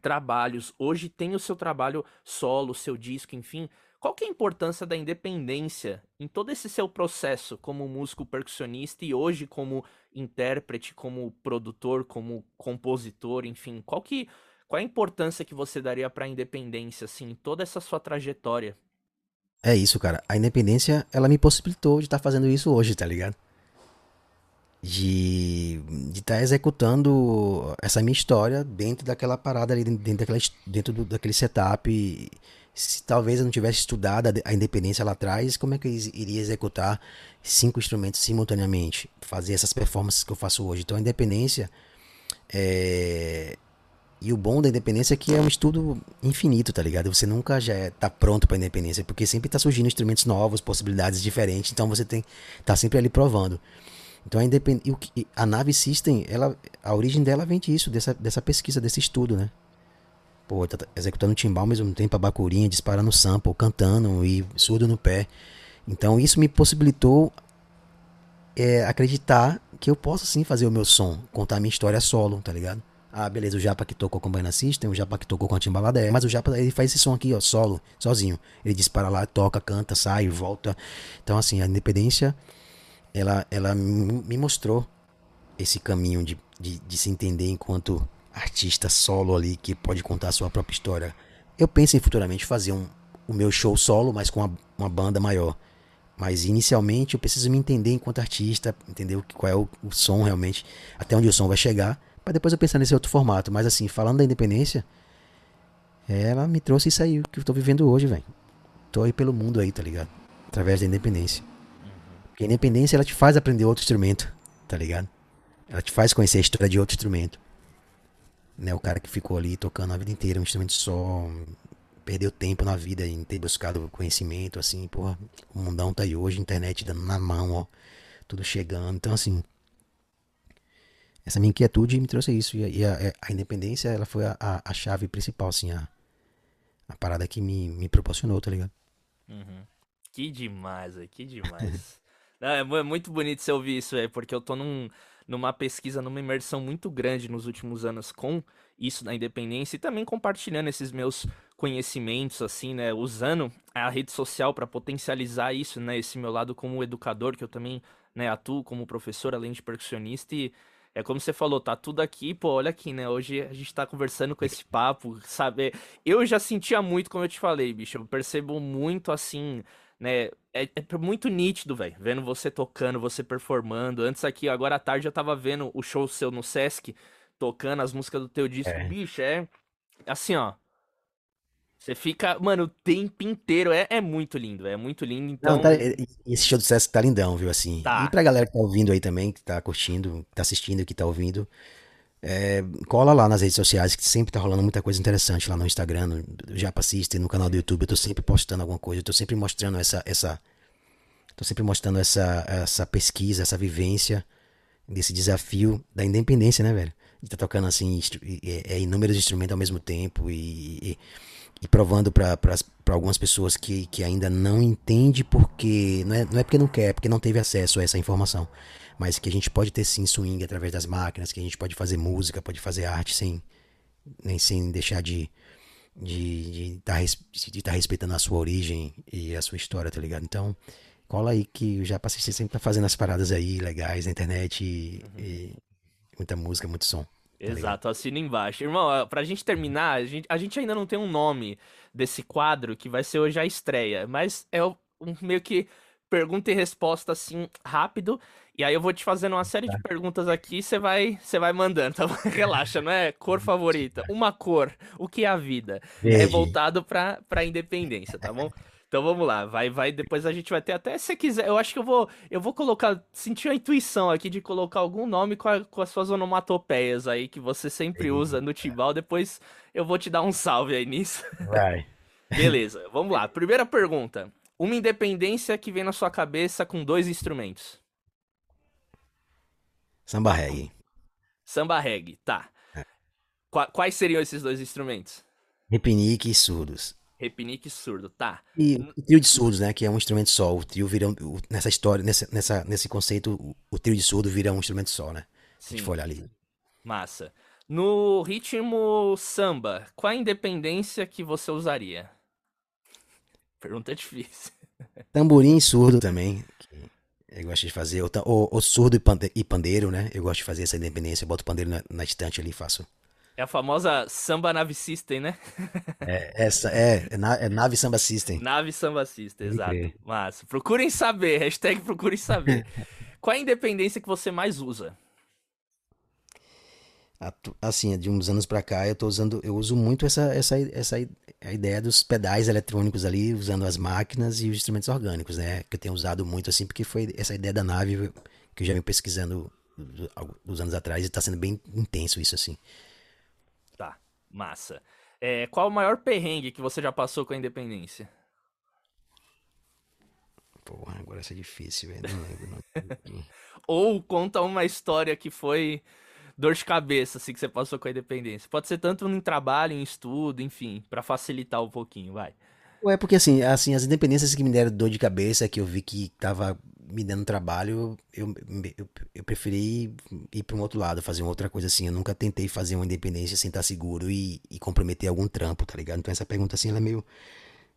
trabalhos, hoje tem o seu trabalho solo, seu disco, enfim. Qual que é a importância da independência em todo esse seu processo como músico percussionista e hoje como intérprete, como produtor, como compositor, enfim? Qual que qual é a importância que você daria para a independência assim, em toda essa sua trajetória? É isso, cara. A independência, ela me possibilitou de estar tá fazendo isso hoje, tá ligado? De estar tá executando essa minha história dentro daquela parada ali, dentro, daquela, dentro do, daquele setup. Se talvez eu não tivesse estudado a, independência lá atrás, como é que eu iria executar cinco instrumentos simultaneamente? Fazer essas performances que eu faço hoje. Então a independência é... E o bom da independência é que é um estudo infinito, tá ligado? Você nunca já é, tá pronto pra independência, porque sempre tá surgindo instrumentos novos, possibilidades diferentes, então você tem tá sempre ali provando. Então a, independ... a nave System, ela, a origem dela vem disso, dessa, dessa pesquisa, desse estudo, né? Pô, tá executando timbal ao mesmo tempo, a bacurinha, disparando sample, cantando e surdo no pé. Então isso me possibilitou é, acreditar que eu posso sim fazer o meu som, contar a minha história solo, tá ligado? Ah, beleza, o Japa que tocou com o Banana System, o Japa que tocou com a timbalada é, mas o Japa ele faz esse som aqui, ó, solo, sozinho. Ele dispara lá, toca, canta, sai, volta. Então assim, a independência ela, ela me mostrou esse caminho de, de, de se entender enquanto artista solo ali que pode contar a sua própria história. Eu penso em futuramente fazer um, o meu show solo, mas com uma, uma banda maior. Mas inicialmente eu preciso me entender enquanto artista, entender qual é o, o som realmente, até onde o som vai chegar, para depois eu pensar nesse outro formato. Mas assim, falando da independência, ela me trouxe isso aí que eu tô vivendo hoje, velho. Tô aí pelo mundo aí, tá ligado? Através da independência. Porque a independência ela te faz aprender outro instrumento, tá ligado? Ela te faz conhecer a história de outro instrumento. Né, o cara que ficou ali tocando a vida inteira um instrumento só, perdeu tempo na vida em ter buscado conhecimento, assim, porra, o mundão tá aí hoje, internet dando na mão, ó, tudo chegando. Então, assim, essa minha inquietude me trouxe isso. E, e a, é, a, independência, ela foi a, a, a, chave principal, assim, a, a parada que me, me proporcionou, tá ligado? Uhum. Que demais, que demais. É, é muito bonito você ouvir isso, é porque eu tô num numa pesquisa, numa imersão muito grande nos últimos anos com isso da independência e também compartilhando esses meus conhecimentos, assim, né? Usando a rede social para potencializar isso, né? Esse meu lado como educador, que eu também né, atuo como professor, além de percussionista. E é como você falou, tá tudo aqui, pô, olha aqui, né? Hoje a gente tá conversando com esse papo, sabe? Eu já sentia muito, como eu te falei, bicho. Eu percebo muito, assim, né? É, é muito nítido, velho. Vendo você tocando, você performando. Antes aqui, agora à tarde, eu tava vendo o show seu no Sesc, tocando as músicas do teu disco. É. Bicho, é. Assim, ó. Você fica, mano, o tempo inteiro. É, é muito lindo, é muito lindo. Então. Não, tá, esse show do Sesc tá lindão, viu? Assim. Tá. E pra galera que tá ouvindo aí também, que tá curtindo, que tá assistindo, que tá ouvindo. É, cola lá nas redes sociais, que sempre tá rolando muita coisa interessante lá no Instagram, no Japa System, no canal do YouTube. Eu tô sempre postando alguma coisa, eu tô sempre mostrando essa. essa tô sempre mostrando essa, essa pesquisa, essa vivência desse desafio da independência, né, velho? De tá tocando assim, é, é, inúmeros instrumentos ao mesmo tempo e, e, e provando para algumas pessoas que, que ainda não entende porque. Não é, não é porque não quer, é porque não teve acesso a essa informação mas que a gente pode ter sim swing através das máquinas, que a gente pode fazer música, pode fazer arte sem nem sem deixar de de estar de, de, de tá respeitando a sua origem e a sua história, tá ligado? Então, cola aí que já passei sempre tá fazendo as paradas aí legais na internet e, uhum. e muita música, muito som. Tá Exato, assina embaixo. Irmão, pra gente terminar, a gente, a gente ainda não tem um nome desse quadro que vai ser hoje a estreia, mas é um, meio que pergunta e resposta assim rápido. E aí eu vou te fazendo uma série de tá. perguntas aqui, você vai, você vai mandando, tá? Relaxa, não é cor favorita, uma cor, o que é a vida? É voltado para para independência, tá bom? Então vamos lá, vai, vai, depois a gente vai ter até se você quiser, eu acho que eu vou, eu vou colocar, sentir a intuição aqui de colocar algum nome com, a, com as suas onomatopeias aí que você sempre usa no timbal, depois eu vou te dar um salve aí nisso. Vai. Beleza, vamos lá. Primeira pergunta. Uma independência que vem na sua cabeça com dois instrumentos. Samba reggae. Samba reggae, tá. É. Quais seriam esses dois instrumentos? Repinique e surdos. Repinique e surdo, tá. E o trio de surdos, né? Que é um instrumento só. O trio vira. Nessa história, nessa, nessa, nesse conceito, o, trio de surdo vira um instrumento só, né? Sim. Se a gente for olhar ali. Massa. No ritmo samba, qual a independência que você usaria? Pergunta difícil. Tamborim e surdo também. Eu gosto de fazer. O, surdo e pandeiro, né? Eu gosto de fazer essa independência. Eu boto o pandeiro na, na estante ali e faço. É a famosa Samba Nave System, né? é, essa, é, é, na, é Nave Samba System. Nave Samba System, exato. Massa. Procurem saber, hashtag procurem saber. Qual é a independência que você mais usa? Assim, de uns anos para cá, eu tô usando, eu uso muito essa, essa, essa a ideia dos pedais eletrônicos ali, usando as máquinas e os instrumentos orgânicos, né? Que eu tenho usado muito assim, porque foi essa ideia da nave que eu já venho pesquisando dos anos atrás e tá sendo bem intenso isso assim. Tá, massa. É, qual o maior perrengue que você já passou com a independência? Porra, agora isso é difícil, velho. Ou conta uma história que foi dor de cabeça, assim, que você passou com a independência. Pode ser tanto em trabalho, em estudo, enfim, para facilitar um pouquinho, vai. É porque assim, assim, as independências que me deram dor de cabeça, que eu vi que tava me dando trabalho, eu, eu, eu preferi ir para um outro lado, fazer uma outra coisa assim. Eu nunca tentei fazer uma independência sem estar seguro e, e comprometer algum trampo, tá ligado? Então essa pergunta assim, ela é meio.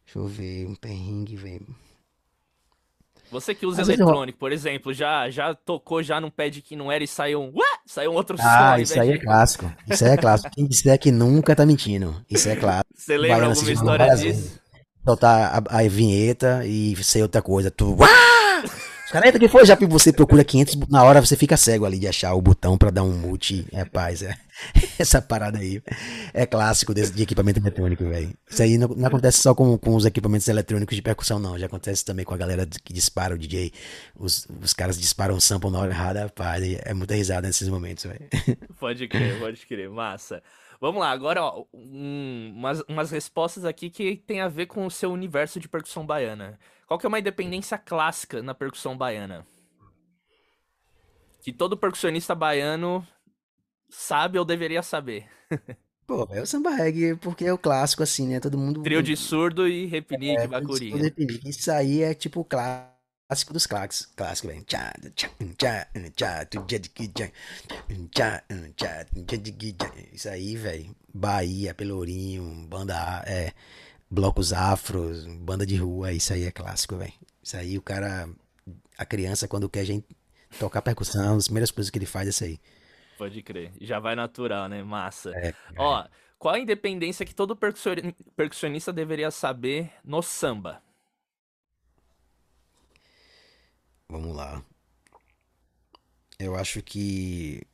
Deixa eu ver, um perrengue, velho. Você que usa Às eletrônico, eu... por exemplo, já já tocou já num pad que não era e saiu um, ué, saiu um outro ah, som. isso aí é clássico. Isso aí é clássico. Quem disser que nunca tá mentindo. Isso é clássico. Você lembra Baiana alguma história disso? Soltar a, a, vinheta e ser outra coisa. Tu, uá! Caras, que foi, já você procura 500, na hora você fica cego ali de achar o botão para dar um mute. É paz, é. Essa parada aí é clássico desse, de equipamento eletrônico, velho. Isso aí não, não, acontece só com, com os equipamentos eletrônicos de percussão, não. Já acontece também com a galera que dispara o DJ. Os, os caras disparam o sample na hora errada, rapaz. É muita risada nesses momentos, velho. Pode crer, pode crer. Massa. Vamos lá, agora, ó, um, umas, umas respostas aqui que tem a ver com o seu universo de percussão baiana. Qual que é uma independência clássica na percussão baiana? Que todo percussionista baiano sabe ou deveria saber. Pô, é o samba reggae, porque é o clássico, assim, né? Todo mundo. Trio de surdo e repinique, é, bacuri. Isso aí é tipo o clássico dos clássicos, clássico, velho. Isso aí, velho. Bahia, Pelourinho, banda. É, blocos afros, banda de rua, isso aí é clássico, velho. Isso aí o cara, a criança quando quer gente tocar percussão, as primeiras coisas que ele faz é isso aí. Pode crer. Já vai natural, né? Massa. É, Ó, qual a independência que todo percussionista deveria saber no samba? Vamos lá. Eu acho que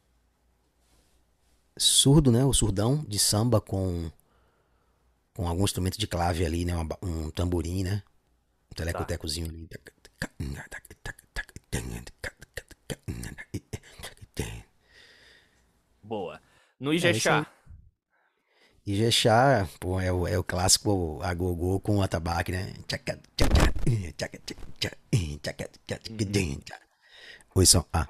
surdo, né? O surdão de samba com com algum instrumento de clave ali, né? um tamborim, né? Um telecotecozinho ali. Boa. No Ijexá. É Ijexá, pô, é o, é o clássico agogô com o atabaque, né? Oi, só. Ah.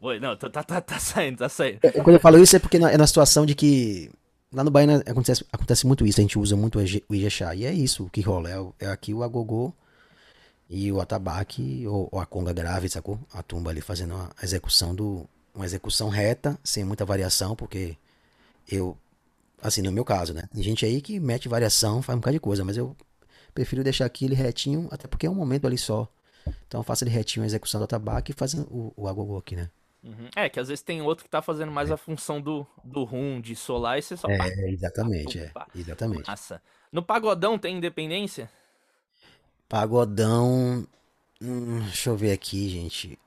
Oi, não, tá, tá, tá saindo, tá saindo. Quando eu falo isso é porque é na situação de que Lá no Bahia acontece, acontece muito isso, a gente usa muito o Ijexá. E é isso que rola. É, é aqui o agogô e o atabaque, ou, ou, a conga grave, sacou? A tumba ali fazendo a execução do. Uma execução reta, sem muita variação, porque eu. Assim, no meu caso, né? Tem gente aí que mete variação, faz um bocado de coisa, mas eu prefiro deixar aqui ele retinho, até porque é um momento ali só. Então faço ele retinho a execução do atabaque e fazendo o, o agogô aqui, né? Uhum. É, que às vezes tem outro que tá fazendo mais é. a função do, do rum, de solar, e você só. É, exatamente, é. Exatamente. Massa. No pagodão tem independência? Pagodão. Hum, deixa eu ver aqui, gente.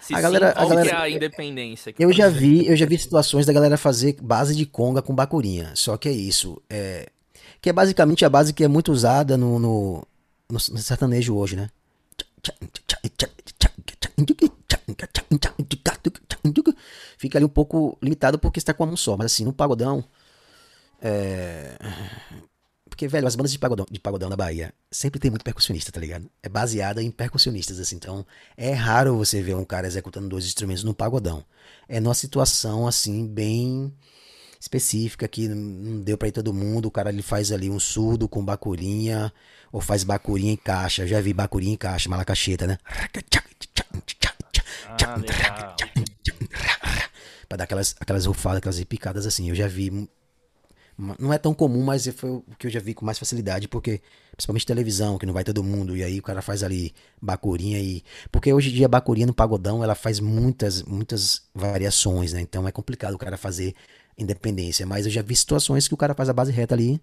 Se a galera, sim, a galera, é a independência? eu já vi, eu já vi situações da galera fazer base de conga com bacurinha. Só que é isso, é que é basicamente a base que é muito usada no, no, no sertanejo hoje, né? Fica ali um pouco limitado porque está com a mão só. Mas assim, no pagodão. É... Porque, velho, as bandas de pagodão, de pagodão da Bahia sempre tem muito percussionista, tá ligado? É baseada em percussionistas, assim. Então, é raro você ver um cara executando dois instrumentos no pagodão. É numa situação, assim, bem específica que não deu para ir todo mundo. O cara ele faz ali um surdo com bacurinha ou faz bacurinha em caixa. Eu já vi bacurinha em caixa, malacacheta, né? Ah, pra dar aquelas, aquelas rufadas, aquelas picadas assim. Eu já vi. Não é tão comum, mas foi o que eu já vi com mais facilidade, porque principalmente televisão, que não vai todo mundo, e aí o cara faz ali bacurinha e. Porque hoje em dia a bacurinha no pagodão ela faz muitas, muitas variações, né? Então é complicado o cara fazer independência. Mas eu já vi situações que o cara faz a base reta ali.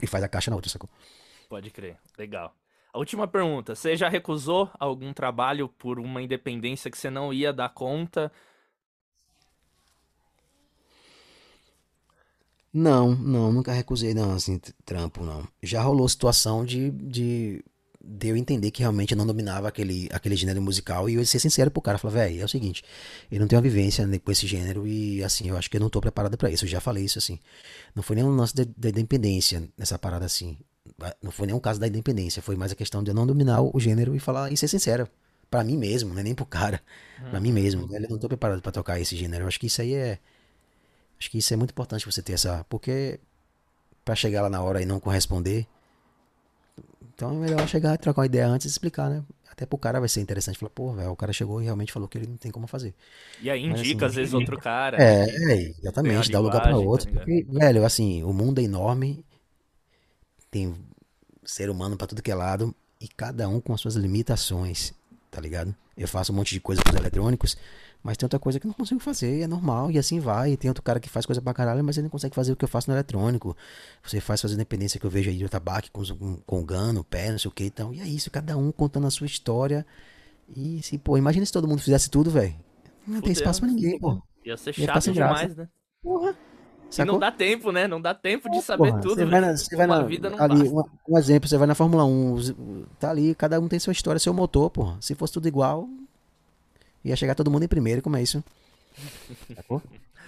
E faz a caixa na outra, sacou? Pode crer, legal. A última pergunta: você já recusou algum trabalho por uma independência que você não ia dar conta? Não, não, nunca recusei, não, assim, trampo, não. Já rolou situação de, de, de eu entender que realmente eu não dominava aquele, aquele gênero musical e eu ser sincero pro cara, falar, velho, é o seguinte, eu não tenho uma vivência com esse gênero e, assim, eu acho que eu não tô preparado para isso. Eu já falei isso, assim. Não foi nem um lance da independência nessa parada, assim. Não foi nem um caso da independência, foi mais a questão de eu não dominar o gênero e falar e ser sincero. Pra mim mesmo, não é nem pro cara. Pra mim mesmo. Velho, eu não tô preparado para tocar esse gênero. Eu acho que isso aí é Acho que isso é muito importante você ter essa. Porque para chegar lá na hora e não corresponder. Então é melhor chegar e trocar uma ideia antes e explicar, né? Até pro cara vai ser interessante. Falar, pô, velho, o cara chegou e realmente falou que ele não tem como fazer. E aí indica, Mas, assim, às vezes, outro cara. É, é exatamente, dá lugar para outro. Tá porque, velho, assim, o mundo é enorme. Tem ser humano para tudo que é lado. E cada um com as suas limitações, tá ligado? Eu faço um monte de coisa com os eletrônicos. Mas tem outra coisa que eu não consigo fazer, é normal, e assim vai. E tem outro cara que faz coisa pra caralho, mas ele não consegue fazer o que eu faço no eletrônico. Você faz suas independência que eu vejo aí do tabaco com, com, com gano, pé, não sei o que. Então, e é isso, cada um contando a sua história. E se, pô, imagina se todo mundo fizesse tudo, velho. Não Fudeu. tem espaço pra ninguém, pô. Ia ser chato Ia demais, né? Porra. E não dá tempo, né? Não dá tempo de saber Porra, tudo. Você vai na, você vai na, vida não ali, um, um, exemplo, você vai na Fórmula 1, tá ali, cada um tem sua história, seu motor, porra. Se fosse tudo igual, ia chegar todo mundo em primeiro, como é isso?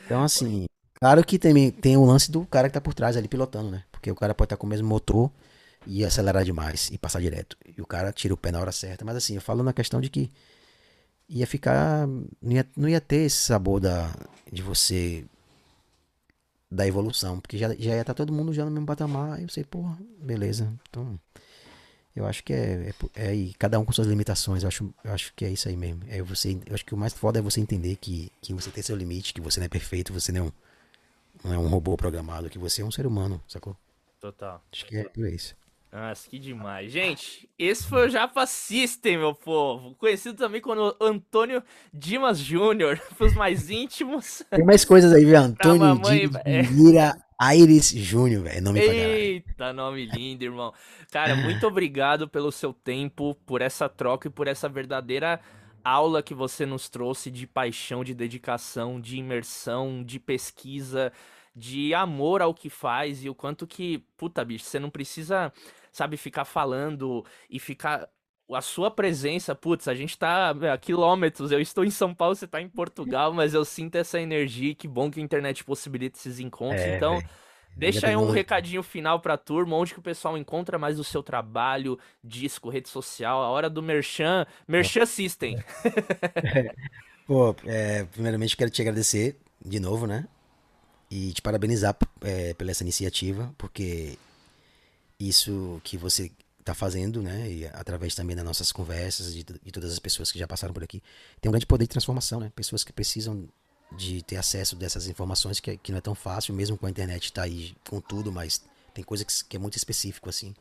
Então, assim, claro que tem, tem o lance do cara que tá por trás ali pilotando, né? Porque o cara pode estar tá com o mesmo motor e acelerar demais e passar direto. E o cara tira o pé na hora certa. Mas assim, eu falo na questão de que ia ficar. Não ia, não ia ter esse sabor da, de você. Da evolução. Porque já, já ia estar tá todo mundo já no mesmo patamar. E eu sei, porra, beleza. Então. Eu acho que é, é, é cada um com suas limitações. Eu acho, eu acho que é isso aí mesmo. É você, eu acho que o mais foda é você entender que, que você tem seu limite, que você não é perfeito, você não, não é um robô programado, que você é um ser humano, sacou? Total. Acho que é por isso. Nossa, que demais. Gente, esse foi o Japa System, meu povo. Conhecido também como Antônio Dimas Júnior, pros mais íntimos. Tem mais coisas aí, viu? Antônio mamãe, Dimas é... Aires Júnior, velho. Nome Eita, nome lindo, irmão. Cara, muito obrigado pelo seu tempo, por essa troca e por essa verdadeira aula que você nos trouxe de paixão, de dedicação, de imersão, de pesquisa, de amor ao que faz e o quanto que, puta, bicho, você não precisa, sabe, ficar falando e ficar a sua presença, putz, a gente tá a quilômetros, eu estou em São Paulo, você tá em Portugal, mas eu sinto essa energia, que bom que a internet possibilita esses encontros, é, então... Véio. Deixa aí um recadinho final pra turma, onde que o pessoal encontra mais o seu trabalho, disco, rede social, a hora do Merchan, Merchan System. Pô, é, primeiramente quero te agradecer de novo, né? E te parabenizar é, pela essa iniciativa, porque isso que você está fazendo, né, e através também das nossas conversas e de, todas as pessoas que já passaram por aqui, tem um grande poder de transformação, né? Pessoas que precisam de ter acesso dessas informações que, que não é tão fácil, mesmo com a internet está aí com tudo, mas tem coisa que, que é muito específico assim.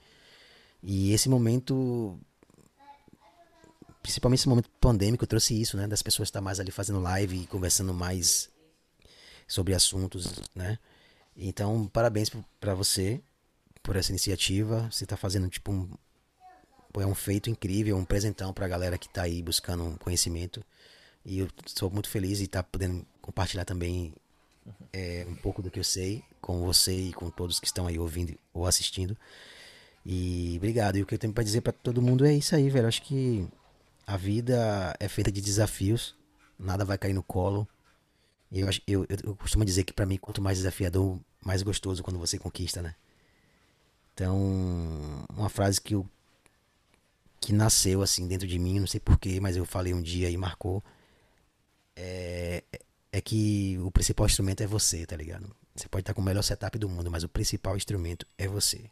E esse momento principalmente esse momento pandêmico trouxe isso, né, das pessoas estar mais ali fazendo live e conversando mais sobre assuntos, né? Então, parabéns para você por essa iniciativa. Você está fazendo tipo um é um feito incrível, um presentão para a galera que está aí buscando conhecimento. E eu sou muito feliz de estar tá podendo compartilhar também é, um pouco do que eu sei com você e com todos que estão aí ouvindo ou assistindo. E obrigado. E o que eu tenho para dizer para todo mundo é isso aí, velho. Acho que a vida é feita de desafios, nada vai cair no colo. Eu, eu, eu costumo dizer que para mim, quanto mais desafiador, mais gostoso quando você conquista, né? Então, uma frase que eu que nasceu assim dentro de mim, não sei porquê, mas eu falei um dia e marcou. É, é que o principal instrumento é você, tá ligado? Você pode estar com o melhor setup do mundo, mas o principal instrumento é você.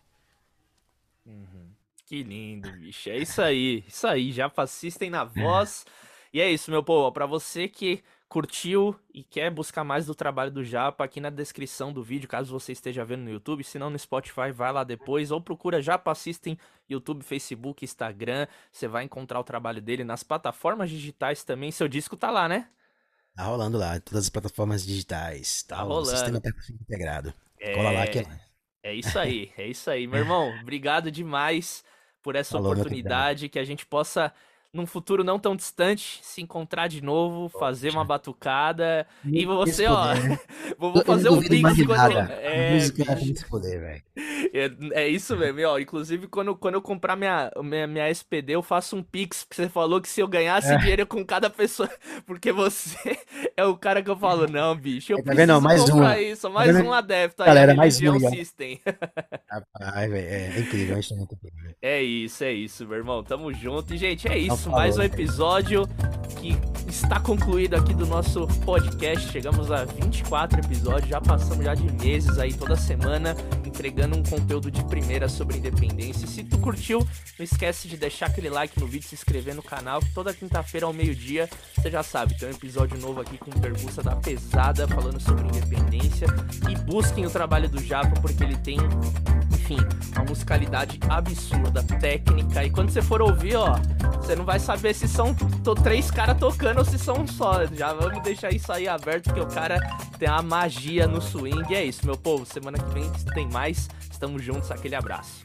Uhum. Que lindo, bicho. É isso aí. Isso aí. Já assistem na voz. e é isso, meu povo. Para você que curtiu e quer buscar mais do trabalho do Japa, aqui na descrição do vídeo, caso você esteja vendo no YouTube, se não no Spotify, vai lá depois, ou procura Japa Assistem YouTube, Facebook, Instagram, você vai encontrar o trabalho dele nas plataformas digitais também, seu disco tá lá, né? Tá rolando lá, todas as plataformas digitais, tá, tá rolando. Sistema integrado. É... Cola lá que é É isso aí, é isso aí, meu irmão, obrigado demais por essa Falou, oportunidade, que a gente possa num futuro não tão distante, se encontrar de novo, fazer uma batucada. e você, ó, vou, fazer um pix quando. É, música poder, velho. É, é, isso mesmo, ó. Inclusive, quando, quando eu comprar minha, minha, minha SPD, eu faço um pix, porque você falou que se eu ganhasse é. dinheiro com cada pessoa. Porque você é o cara que eu falo, não, bicho, eu é, tá preciso vendo? mais comprar um. isso, mais um adepto aí. Galera, mais um. System. Rapaz, velho, é, é incrível, é isso, é isso, meu irmão. Tamo junto. E, gente, é isso isso, mais um episódio que está concluído aqui do nosso podcast. Chegamos a 24 episódios, já passamos já de meses aí toda semana entregando um conteúdo de primeira sobre independência. Se tu curtiu, não esquece de deixar aquele like no vídeo, se inscrever no canal, toda quinta-feira ao meio-dia, você já sabe, tem um episódio novo aqui com pergunta da pesada falando sobre independência. E busquem o trabalho do Japa porque ele tem enfim, uma musicalidade absurda, técnica. E quando você for ouvir, ó, você não vai saber se são três caras tocando ou se são um só. Já vamos deixar isso aí aberto, porque o cara tem a magia no swing. E é isso, meu povo. Semana que vem tem mais. Estamos juntos. Aquele abraço.